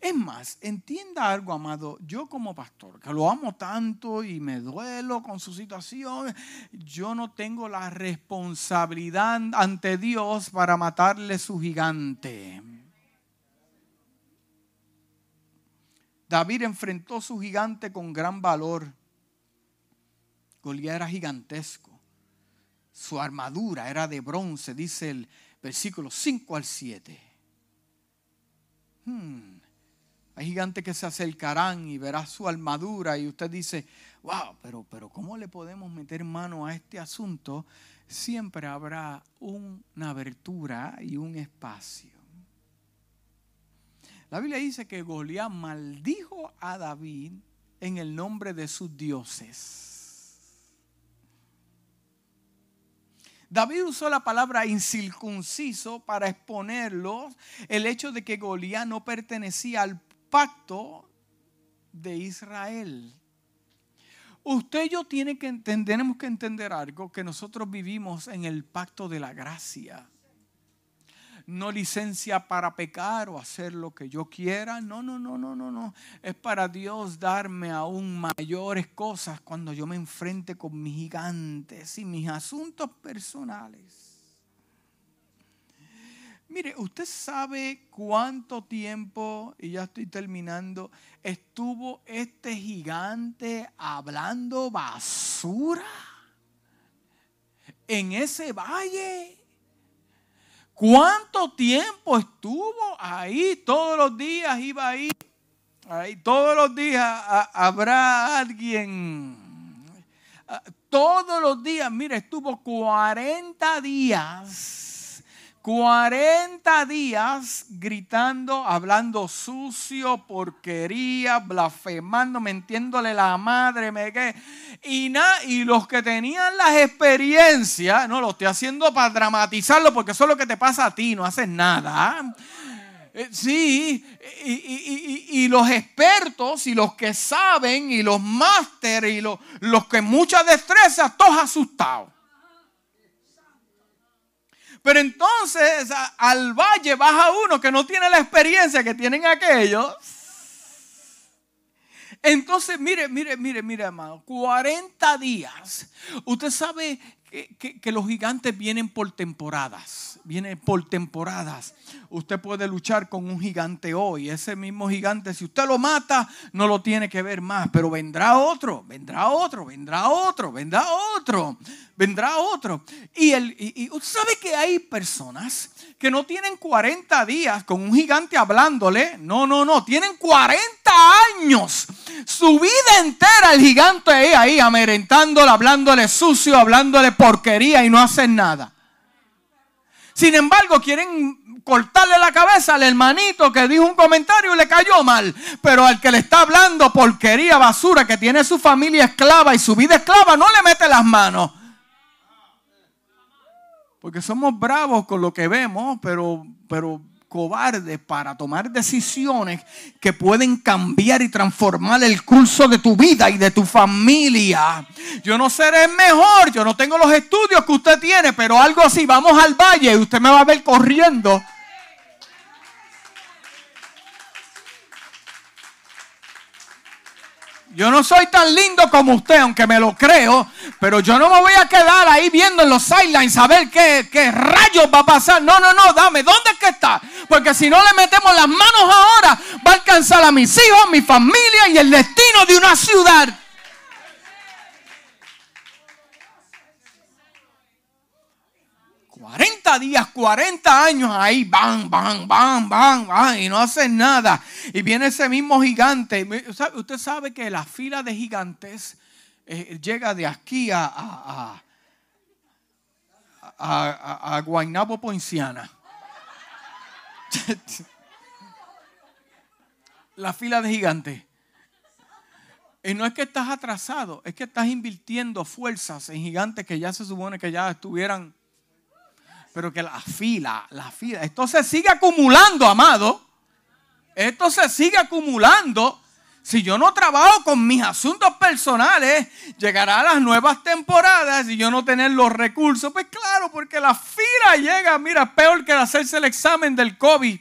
Es más, entienda algo, amado, yo como pastor, que lo amo tanto y me duelo con su situación, yo no tengo la responsabilidad ante Dios para matarle su gigante. David enfrentó su gigante con gran valor. Goliat era gigantesco. Su armadura era de bronce, dice el versículo 5 al 7. Hmm. Hay gigantes que se acercarán y verá su armadura y usted dice, wow, pero, pero ¿cómo le podemos meter mano a este asunto? Siempre habrá una abertura y un espacio. La Biblia dice que Goliat maldijo a David en el nombre de sus dioses. David usó la palabra incircunciso para exponerlo el hecho de que Goliat no pertenecía al pacto de Israel. Usted y yo tiene que tenemos que entender algo, que nosotros vivimos en el pacto de la gracia. No licencia para pecar o hacer lo que yo quiera. No, no, no, no, no, no. Es para Dios darme aún mayores cosas cuando yo me enfrente con mis gigantes y mis asuntos personales. Mire, usted sabe cuánto tiempo, y ya estoy terminando, estuvo este gigante hablando basura en ese valle. ¿Cuánto tiempo estuvo ahí? Todos los días iba ahí. ahí todos los días habrá alguien. Todos los días, mire, estuvo 40 días 40 días gritando, hablando sucio, porquería, blasfemando, mentiéndole la madre, me Y, y los que tenían las experiencias, no lo estoy haciendo para dramatizarlo porque eso es lo que te pasa a ti, no haces nada. Eh, sí, y, los expertos y los que saben y los másteres y los, los que muchas destrezas, todos asustados. Pero entonces al valle baja uno que no tiene la experiencia que tienen aquellos. Entonces, mire, mire, mire, mire, amado, 40 días. Usted sabe que, los gigantes vienen por temporadas, vienen por temporadas. Usted puede luchar con un gigante hoy, ese mismo gigante, si usted lo mata, no lo tiene que ver más, pero vendrá otro, vendrá otro, vendrá otro, vendrá otro, vendrá otro. Y, el, usted sabe que hay personas que no tienen 40 días con un gigante hablándole, no, no, no, tienen 40 años, su vida entera el gigante ahí, ahí, amerentándole, hablándole sucio, hablándole porquería y no hacen nada. Sin embargo, quieren cortarle la cabeza al hermanito que dijo un comentario y le cayó mal. Pero al que le está hablando porquería, basura, que tiene su familia esclava y su vida esclava, no le mete las manos. Porque somos bravos con lo que vemos, pero, pero cobarde para tomar decisiones que pueden cambiar y transformar el curso de tu vida y de tu familia. Yo no seré mejor, yo no tengo los estudios que usted tiene, pero algo así, vamos al valle y usted me va a ver corriendo Yo no soy tan lindo como usted, aunque me lo creo, pero yo no me voy a quedar ahí viendo en los sidelines a ver qué, qué rayos va a pasar. No, no, no, dame, ¿dónde es que está? Porque si no le metemos las manos ahora, va a alcanzar a mis hijos, mi familia y el destino de una ciudad. 40 días, 40 años ahí, bam, bam, bam, bam, bam, y no hacen nada. Y viene ese mismo gigante. Usted sabe que la fila de gigantes eh, llega de aquí a, a, a, Poinciana. <laughs> la fila de gigantes. Y no es que estás atrasado, es que estás invirtiendo fuerzas en gigantes que ya se supone que ya estuvieran pero que la fila, la fila, esto se sigue acumulando, amado. Esto se sigue acumulando. Si yo no trabajo con mis asuntos personales, llegará a las nuevas temporadas y yo no tener los recursos. Pues claro, porque la fila llega, mira, peor que hacerse el examen del COVID.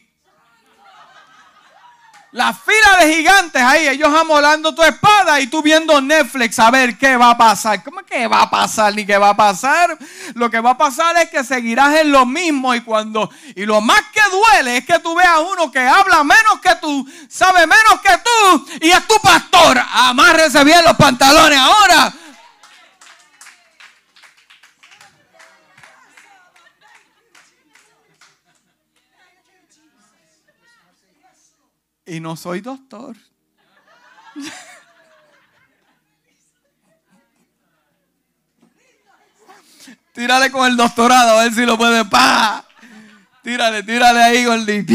La fila de gigantes ahí, ellos amolando tu espada y tú viendo Netflix a ver qué va a pasar. ¿Cómo que va a pasar? Ni qué va a pasar. Lo que va a pasar es que seguirás en lo mismo y cuando y lo más que duele es que tú veas uno que habla menos que tú, sabe menos que tú y es tu pastor. Amárrese bien los pantalones ahora. Y no soy doctor. Tírale con el doctorado a ver si lo puede. ¡Pa! Tírale, tírale ahí, gordito.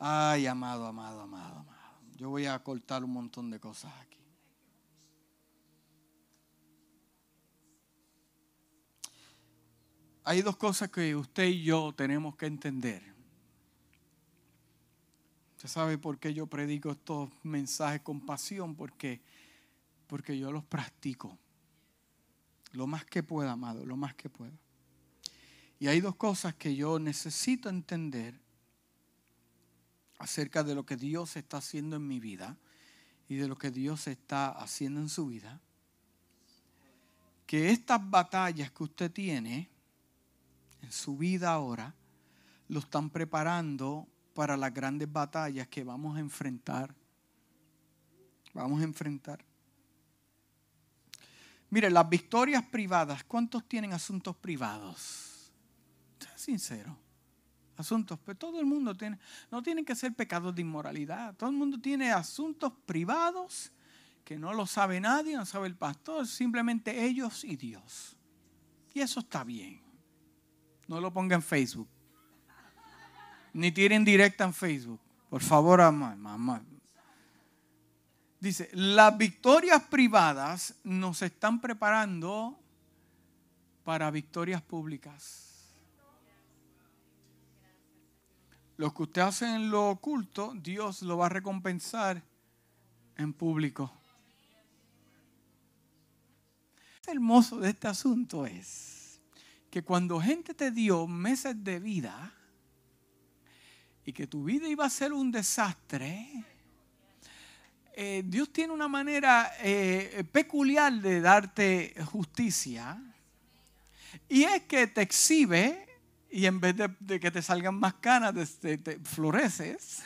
Ay, amado, amado, amado, amado. Yo voy a cortar un montón de cosas aquí. Hay dos cosas que usted y yo tenemos que entender. Usted sabe por qué yo predico estos mensajes con pasión, porque, porque yo los practico. Lo más que pueda, amado, lo más que pueda. Y hay dos cosas que yo necesito entender acerca de lo que Dios está haciendo en mi vida y de lo que Dios está haciendo en su vida. Que estas batallas que usted tiene, en su vida ahora, lo están preparando para las grandes batallas que vamos a enfrentar. Vamos a enfrentar. Mire, las victorias privadas, ¿cuántos tienen asuntos privados? Sea sincero. Asuntos, pero todo el mundo tiene, no tienen que ser pecados de inmoralidad. Todo el mundo tiene asuntos privados que no lo sabe nadie, no sabe el pastor, simplemente ellos y Dios. Y eso está bien. No lo ponga en Facebook. Ni tiren directa en Facebook. Por favor, mamá. Dice, las victorias privadas nos están preparando para victorias públicas. Lo que usted hace en lo oculto, Dios lo va a recompensar en público. Lo hermoso de este asunto es que cuando gente te dio meses de vida y que tu vida iba a ser un desastre, eh, Dios tiene una manera eh, peculiar de darte justicia y es que te exhibe y en vez de, que te salgan más canas, te floreces.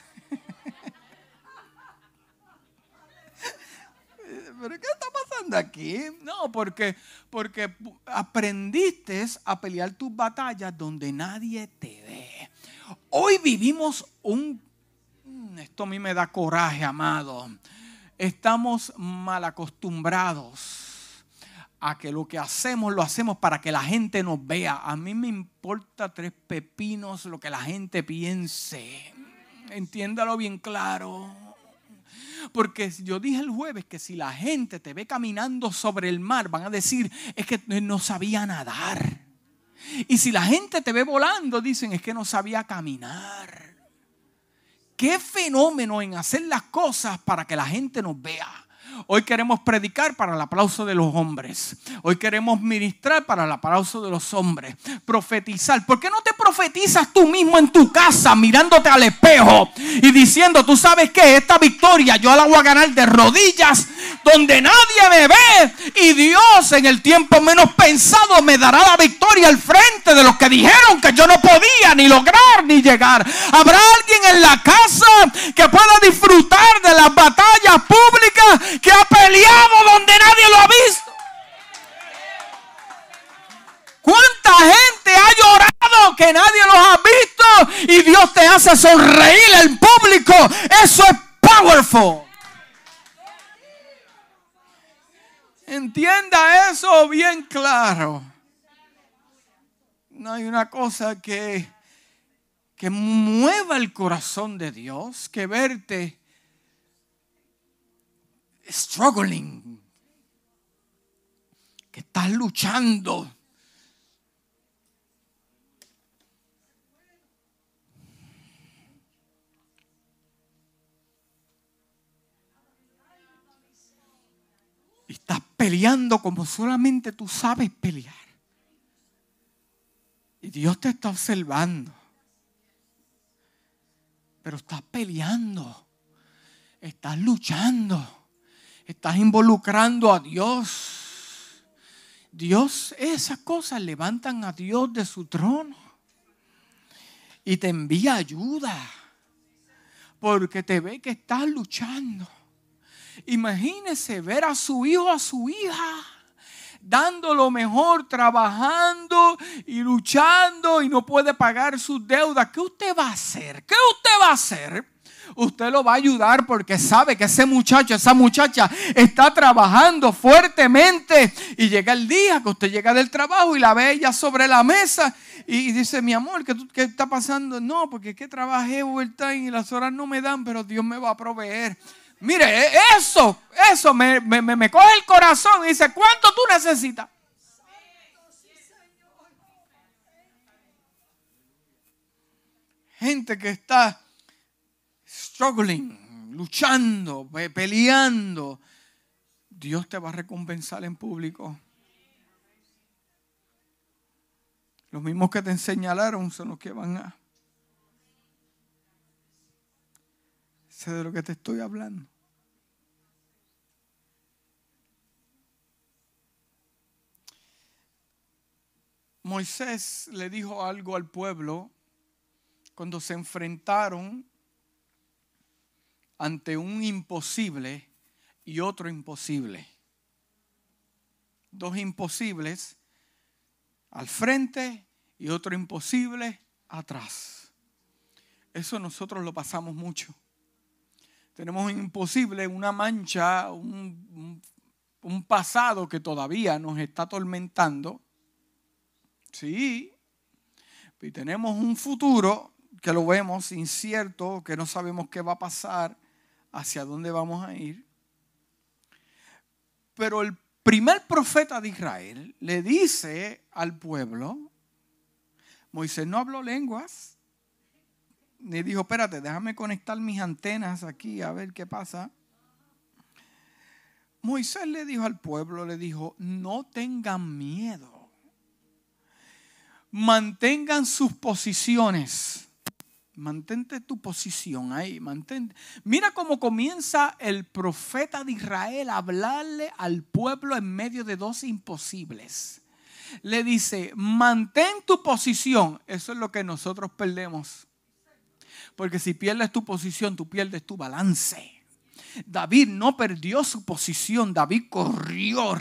¿Pero qué está pasando aquí? No, porque, porque aprendiste a pelear tus batallas donde nadie te ve. Hoy vivimos un... Mm, esto a mí me da coraje, amado. Estamos mal acostumbrados a que lo que hacemos lo hacemos para que la gente nos vea. A mí me importa tres pepinos lo que la gente piense. Entiéndalo bien claro. Porque yo dije el jueves que si la gente te ve caminando sobre el mar, van a decir, es que no sabía nadar. Y si la gente te ve volando, dicen, es que no sabía caminar. Qué fenómeno en hacer las cosas para que la gente nos vea. Hoy queremos predicar para el aplauso de los hombres. Hoy queremos ministrar para el aplauso de los hombres. Profetizar. ¿Por qué no te profetizas tú mismo en tu casa mirándote al espejo y diciendo, tú sabes que esta victoria yo la voy a ganar de rodillas donde nadie me ve y Dios en el tiempo menos pensado me dará la victoria al frente de los que dijeron que yo no podía ni lograr ni llegar. Habrá alguien en la casa que pueda disfrutar de las batallas públicas que ha peleado donde nadie lo ha visto. ¿Cuánta gente ha llorado que nadie los ha visto y Dios te hace sonreír en público? Eso es powerful. Entienda eso bien claro. No hay una cosa que, que mueva el corazón de Dios que verte struggling, que estás luchando. Estás peleando como solamente tú sabes pelear. Y Dios te está observando. Pero estás peleando. Estás luchando. Estás involucrando a Dios. Dios, esas cosas levantan a Dios de su trono y te envía ayuda porque te ve que estás luchando. Imagínese ver a su hijo, a su hija, dando lo mejor, trabajando y luchando y no puede pagar sus deudas. ¿Qué usted va a hacer? ¿Qué usted va a hacer? Usted lo va a ayudar porque sabe que ese muchacho, esa muchacha está trabajando fuertemente y llega el día que usted llega del trabajo y la ve ella sobre la mesa y dice, mi amor, ¿qué, qué está pasando? No, porque es que trabajé overtime y las horas no me dan, pero Dios me va a proveer. Mire, e, eso, eso me, me coge el corazón y dice, ¿cuánto tú necesitas? Gente que está luchando, peleando, Dios te va a recompensar en público. Los mismos que te señalaron son los que van a... Sé de lo que te estoy hablando. Moisés le dijo algo al pueblo cuando se enfrentaron ante un imposible y otro imposible. Dos imposibles al frente y otro imposible atrás. Eso nosotros lo pasamos mucho. Tenemos un imposible, una mancha, un, pasado que todavía nos está atormentando. Sí. Y tenemos un futuro que lo vemos incierto, que no sabemos qué va a pasar hacia dónde vamos a ir. Pero el primer profeta de Israel le dice al pueblo, Moisés no habló lenguas, ni dijo, espérate, déjame conectar mis antenas aquí a ver qué pasa. Moisés le dijo al pueblo, le dijo, no tengan miedo. mantengan sus posiciones. Mantente tu posición ahí, mantente. Mira cómo comienza el profeta de Israel a hablarle al pueblo en medio de dos imposibles. Le dice, mantén tu posición. Eso es lo que nosotros perdemos. Porque si pierdes tu posición, tú pierdes tu balance. David no perdió su posición, David corrió.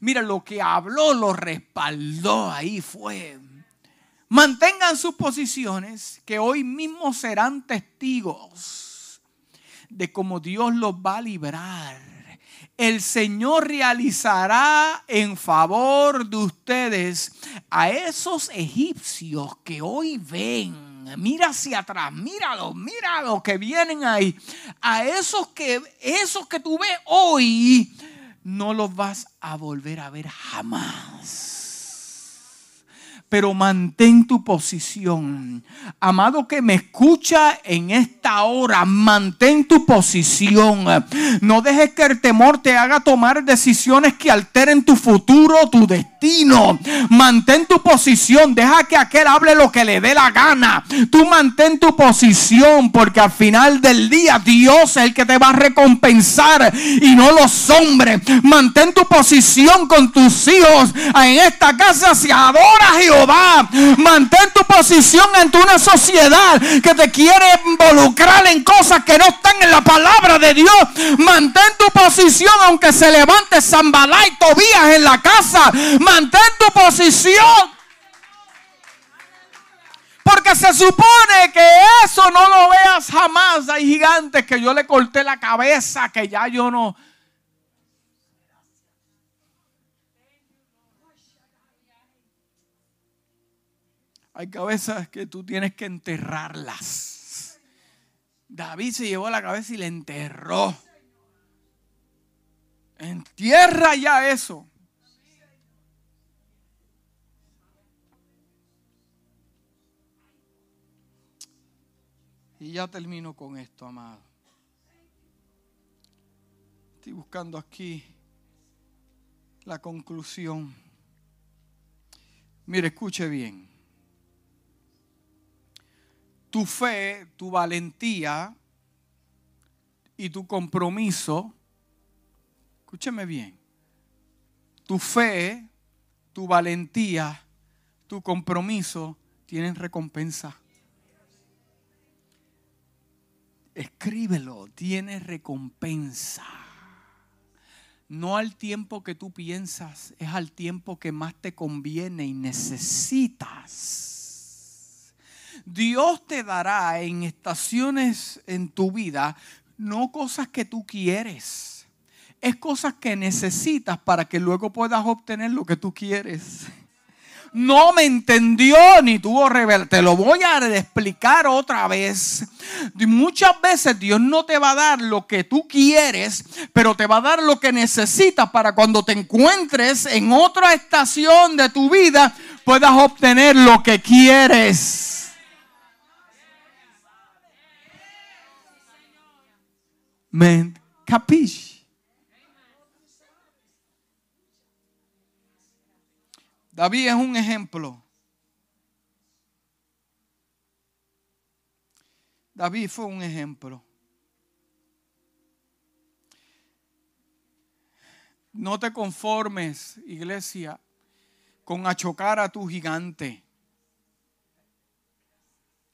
mira lo que habló, lo respaldó, ahí fue. Mantengan sus posiciones, que hoy mismo serán testigos de cómo Dios los va a librar. El Señor realizará en favor de ustedes a esos egipcios que hoy ven. Mira hacia atrás, míralo, míralo que vienen ahí. A esos que, esos que tú ves hoy, no los vas a volver a ver jamás pero mantén tu posición. Amado que me escucha en esta hora, mantén tu posición. No dejes que el temor te haga tomar decisiones que alteren tu futuro, tu destino. Mantén tu posición, deja que aquel hable lo que le dé la gana. Tú mantén tu posición porque al final del día Dios es el que te va a recompensar y no los hombres. Mantén tu posición con tus hijos. En esta casa se adora Jehová va Mantén tu posición ante una sociedad que te quiere involucrar en cosas que no están en la palabra de Dios. Mantén tu posición aunque se levante Zambalá y Tobías en la casa. Mantén tu posición. Porque se supone que eso no lo veas jamás. Hay gigantes que yo le corté la cabeza, que ya yo no, Hay cabezas que tú tienes que enterrarlas. David se llevó la cabeza y la enterró. Entierra ya eso. Y ya termino con esto, amado. Estoy buscando aquí la conclusión. Mire, escuche bien tu fe, tu valentía y tu compromiso, escúcheme bien, tu fe, tu valentía, tu compromiso tienen recompensa. Escríbelo, tiene recompensa. No al tiempo que tú piensas, es al tiempo que más te conviene y necesitas. Dios te dará en estaciones en tu vida no cosas que tú quieres, es cosas que necesitas para que luego puedas obtener lo que tú quieres. No me entendió ni tuvo revel. Te lo voy a explicar otra vez. Muchas veces Dios no te va a dar lo que tú quieres, pero te va a dar lo que necesitas para cuando te encuentres en otra estación de tu vida puedas obtener lo que quieres. Men, capish. David es un ejemplo. David fue un ejemplo. No te conformes, iglesia, con achocar a tu gigante.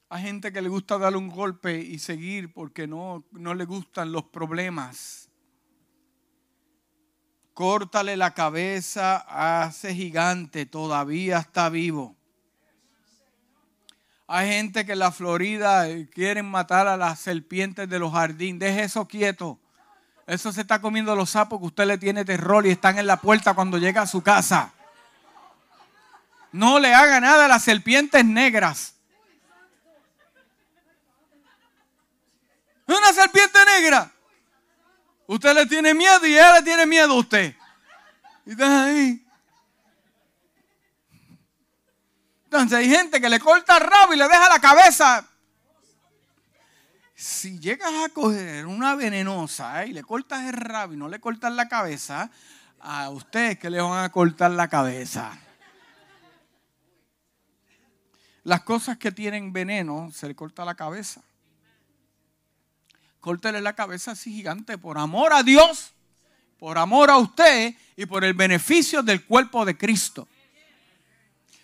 Hay gente que le gusta darle un golpe y seguir porque no, no le gustan los problemas. Córtale la cabeza a ese gigante, todavía está vivo. Hay gente que en la Florida quieren matar a las serpientes de los jardines. Deje eso quieto. Eso se está comiendo los sapos que usted le tiene terror y están en la puerta cuando llega a su casa. No le haga nada a las serpientes negras. una serpiente negra. Usted le tiene miedo y ella le tiene miedo a usted. Y está ahí. Entonces hay gente que le corta el rabo y le deja la cabeza. Si llegas a coger una venenosa y le cortas el rabo y no le cortas la cabeza, a usted que le van a cortar la cabeza. las cosas que tienen veneno, se le corta la cabeza. Córtele la cabeza a ese gigante por amor a Dios, por amor a usted y por el beneficio del cuerpo de Cristo.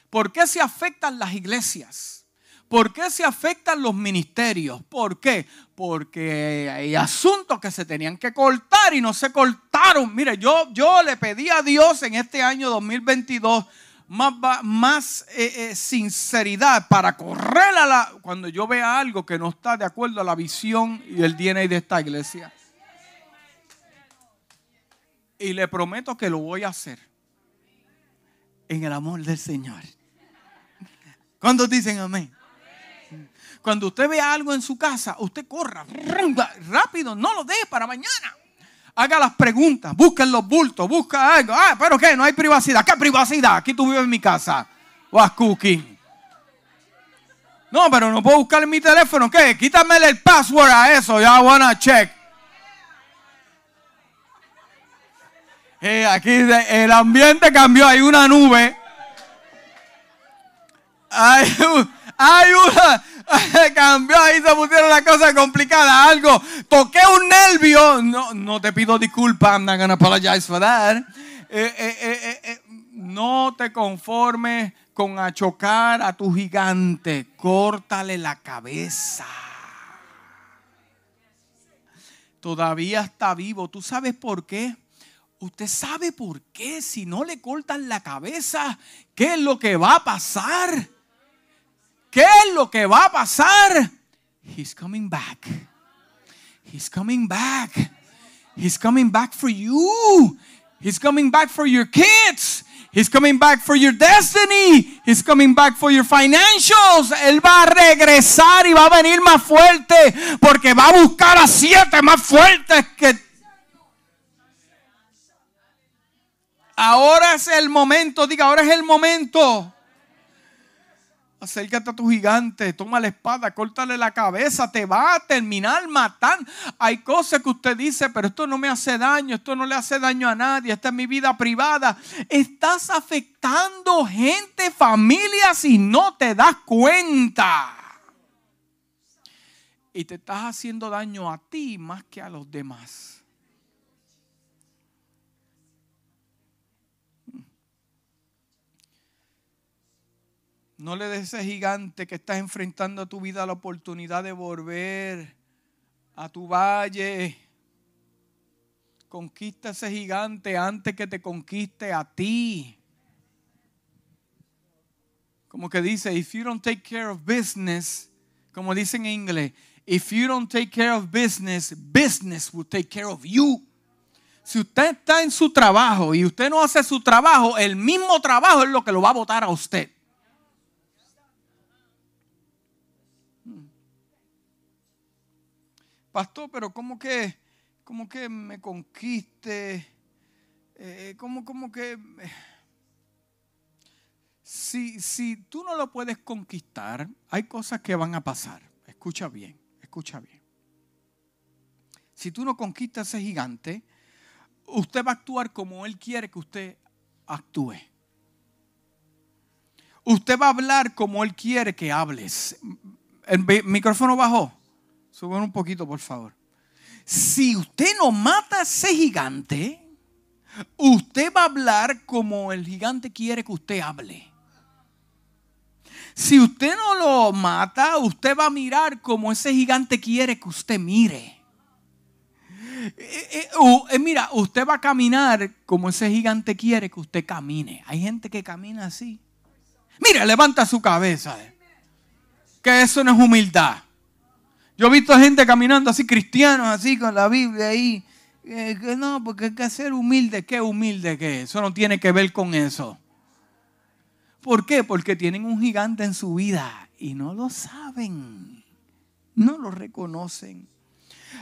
¿Por qué se afectan las iglesias? ¿Por qué se afectan los ministerios? ¿Por qué? Porque hay asuntos que se tenían que cortar y no se cortaron. Mire, yo, yo le pedí a Dios en este año 2022 más, más eh, eh, sinceridad para correr a la... Cuando yo vea algo que no está de acuerdo a la visión y el DNA de esta iglesia. Y le prometo que lo voy a hacer. En el amor del Señor. ¿Cuántos dicen amén? Cuando usted vea algo en su casa, usted corra rápido, no lo deje para mañana. Haga las preguntas, busquen los bultos, busca algo. Ah, pero ¿qué? No hay privacidad. ¿Qué privacidad? Aquí tú vives en mi casa. Was cookie. No, pero no puedo buscar en mi teléfono. ¿Qué? Quítame el password a eso. Ya wanna check. Eh, aquí el ambiente cambió. Hay una nube. Hay, hay una, <laughs> cambió ahí, se pusieron las cosas complicadas. Algo, toqué un nervio. No, no te pido disculpas, I'm not gonna apologize for that. Eh, eh, eh, no te conformes con achocar a tu gigante. Córtale la cabeza. Todavía está vivo. ¿Tú sabes por qué? Usted sabe por qué. Si no le cortan la cabeza, ¿qué es lo que va a pasar? ¿Qué es lo que va a pasar? He's coming back. He's coming back. He's coming back for you. He's coming back for your kids. He's coming back for your destiny. He's coming back for your financials. Él va a regresar y va a venir más fuerte porque va a buscar a siete más fuertes que Ahora es el momento, diga, ahora es el momento. Acércate a tu gigante, toma la espada, córtale la cabeza, te va a terminar matando. Hay cosas que usted dice, pero esto no me hace daño, esto no le hace daño a nadie, esta es mi vida privada. Estás afectando gente, familias y no te das cuenta. Y te estás haciendo daño a ti más que a los demás. No le des ese gigante que estás enfrentando a tu vida la oportunidad de volver a tu valle. Conquista ese gigante antes que te conquiste a ti. Como que dice, if you don't take care of business, como dicen en inglés, if you don't take care of business, business will take care of you. Si usted está en su trabajo y usted no hace su trabajo, el mismo trabajo es lo que lo va a votar a usted. Pastor, pero ¿cómo que, cómo que me conquiste? Eh, ¿Cómo, cómo que... Si, si tú no lo puedes conquistar, hay cosas que van a pasar. Escucha bien, escucha bien. Si tú no conquistas ese gigante, usted va a actuar como él quiere que usted actúe. Usted va a hablar como él quiere que hables. El micrófono bajó. Suban un poquito, por favor. Si usted no mata a ese gigante, usted va a hablar como el gigante quiere que usted hable. Si usted no lo mata, usted va a mirar como ese gigante quiere que usted mire. Eh, eh, eh, mira, usted va a caminar como ese gigante quiere que usted camine. Hay gente que camina así. Mira, levanta su cabeza. Que eso no es humildad. Yo he visto gente caminando así, cristianos, así, con la Biblia ahí. Eh, que no, porque hay que ser humilde. ¿Qué humilde que Eso no tiene que ver con eso. ¿Por qué? Porque tienen un gigante en su vida y no lo saben. No lo reconocen.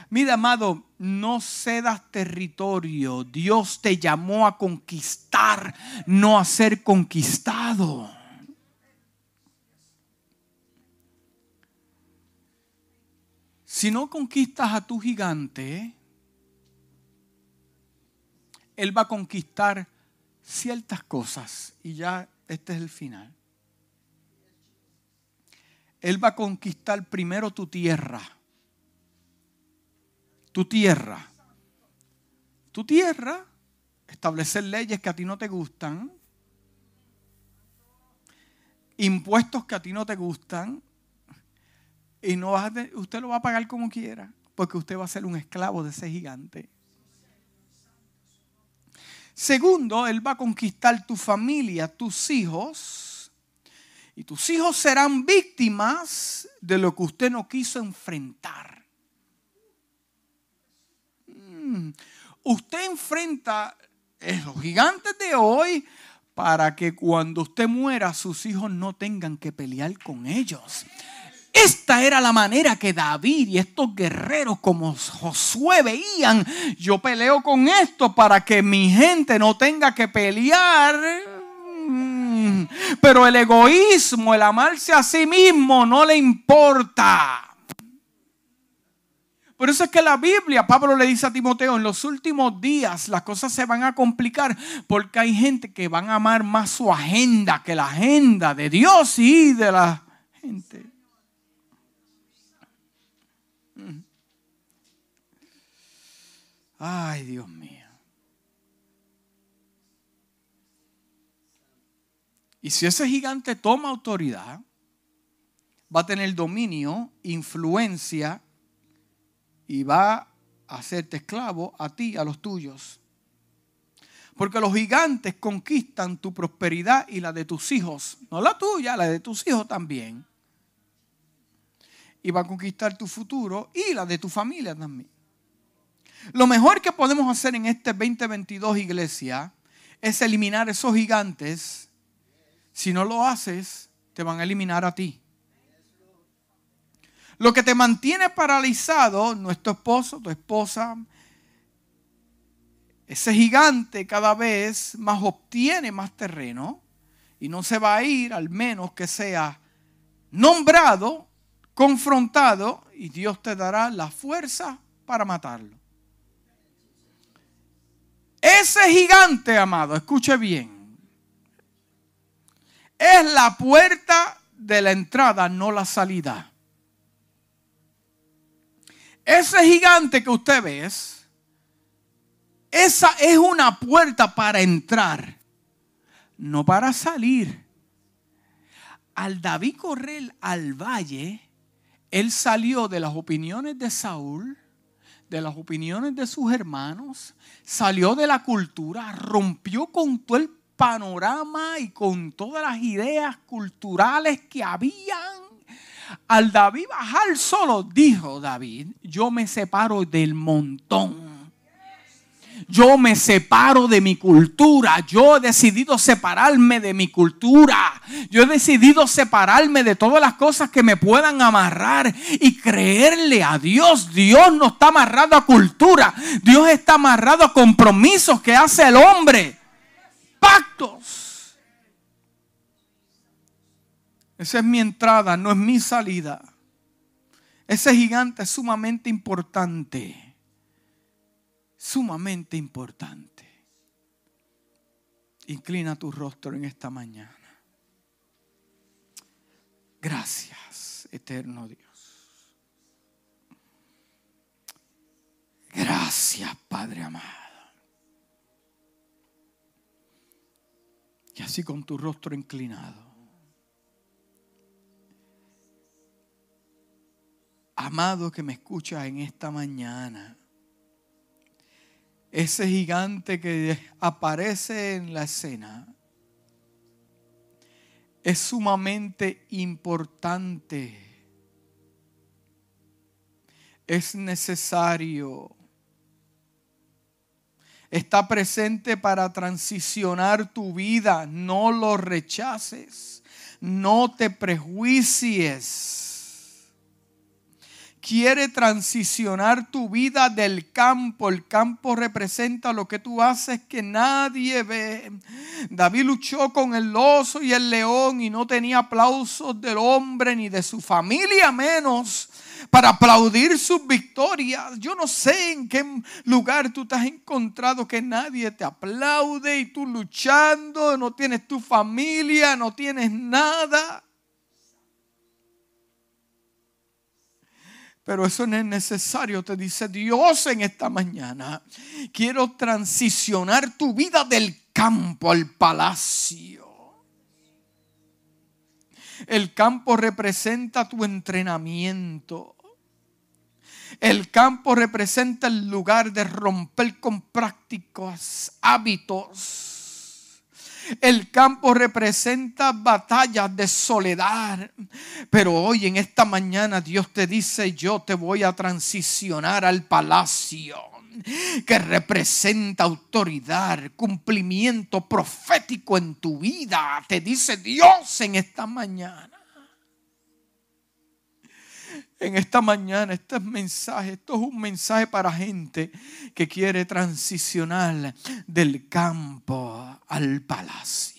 Mira, amado, no cedas territorio. Dios te llamó a conquistar, no a ser conquistado. Si no conquistas a tu gigante, él va a conquistar ciertas cosas. Y ya este es el final. Él va a conquistar primero tu tierra. Tu tierra. Tu tierra. Establecer leyes que a ti no te gustan. Impuestos que a ti no te gustan. Y no usted lo va a pagar como quiera. Porque usted va a ser un esclavo de ese gigante. Segundo, Él va a conquistar tu familia, tus hijos. Y tus hijos serán víctimas de lo que usted no quiso enfrentar. Mm. Usted enfrenta los gigantes de hoy para que cuando usted muera sus hijos no tengan que pelear con ellos. Esta era la manera que David y estos guerreros como Josué veían. Yo peleo con esto para que mi gente no tenga que pelear. Pero el egoísmo, el amarse a sí mismo no le importa. Por eso es que la Biblia, Pablo le dice a Timoteo, en los últimos días las cosas se van a complicar porque hay gente que van a amar más su agenda que la agenda de Dios y de la gente. Ay, Dios mío. Y si ese gigante toma autoridad, va a tener dominio, influencia y va a hacerte esclavo a ti, a los tuyos. Porque los gigantes conquistan tu prosperidad y la de tus hijos. No la tuya, la de tus hijos también. Y va a conquistar tu futuro y la de tu familia también. Lo mejor que podemos hacer en este 2022 iglesia es eliminar esos gigantes. Si no lo haces, te van a eliminar a ti. Lo que te mantiene paralizado, nuestro esposo, tu esposa, ese gigante cada vez más obtiene más terreno y no se va a ir al menos que sea nombrado, confrontado y Dios te dará la fuerza para matarlo. Ese gigante, amado, escuche bien, es la puerta de la entrada, no la salida. Ese gigante que usted ve, esa es una puerta para entrar, no para salir. Al David correr al valle, él salió de las opiniones de Saúl, de las opiniones de sus hermanos, salió de la cultura, rompió con todo el panorama y con todas las ideas culturales que habían. Al David bajar solo, dijo David, yo me separo del montón. Yo me separo de mi cultura. Yo he decidido separarme de mi cultura. Yo he decidido separarme de todas las cosas que me puedan amarrar y creerle a Dios. Dios no está amarrado a cultura. Dios está amarrado a compromisos que hace el hombre. Pactos. Esa es mi entrada, no es mi salida. Ese gigante es sumamente importante sumamente importante. Inclina tu rostro en esta mañana. Gracias, eterno Dios. Gracias, Padre amado. Y así con tu rostro inclinado. Amado que me escuchas en esta mañana ese gigante que aparece en la escena es sumamente importante. Es necesario. Está presente para transicionar tu vida. No lo rechaces. No te prejuicies quiere transicionar tu vida del campo. El campo representa lo que tú haces que nadie ve. David luchó con el oso y el león y no tenía aplausos del hombre ni de su familia menos para aplaudir sus victorias. Yo no sé en qué lugar tú te has encontrado que nadie te aplaude y tú luchando, no tienes tu familia, no tienes nada. Pero eso no es necesario, te dice Dios en esta mañana. Quiero transicionar tu vida del campo al palacio. El campo representa tu entrenamiento. El campo representa el lugar de romper con prácticos hábitos. El campo representa batallas de soledad. Pero hoy en esta mañana Dios te dice, yo te voy a transicionar al palacio que representa autoridad, cumplimiento profético en tu vida. Te dice Dios en esta mañana. En esta mañana, este mensaje, esto es un mensaje para gente que quiere transicionar del campo al palacio.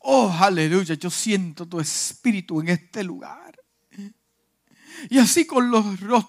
Oh, aleluya, yo siento tu espíritu en este lugar. Y así con los rostros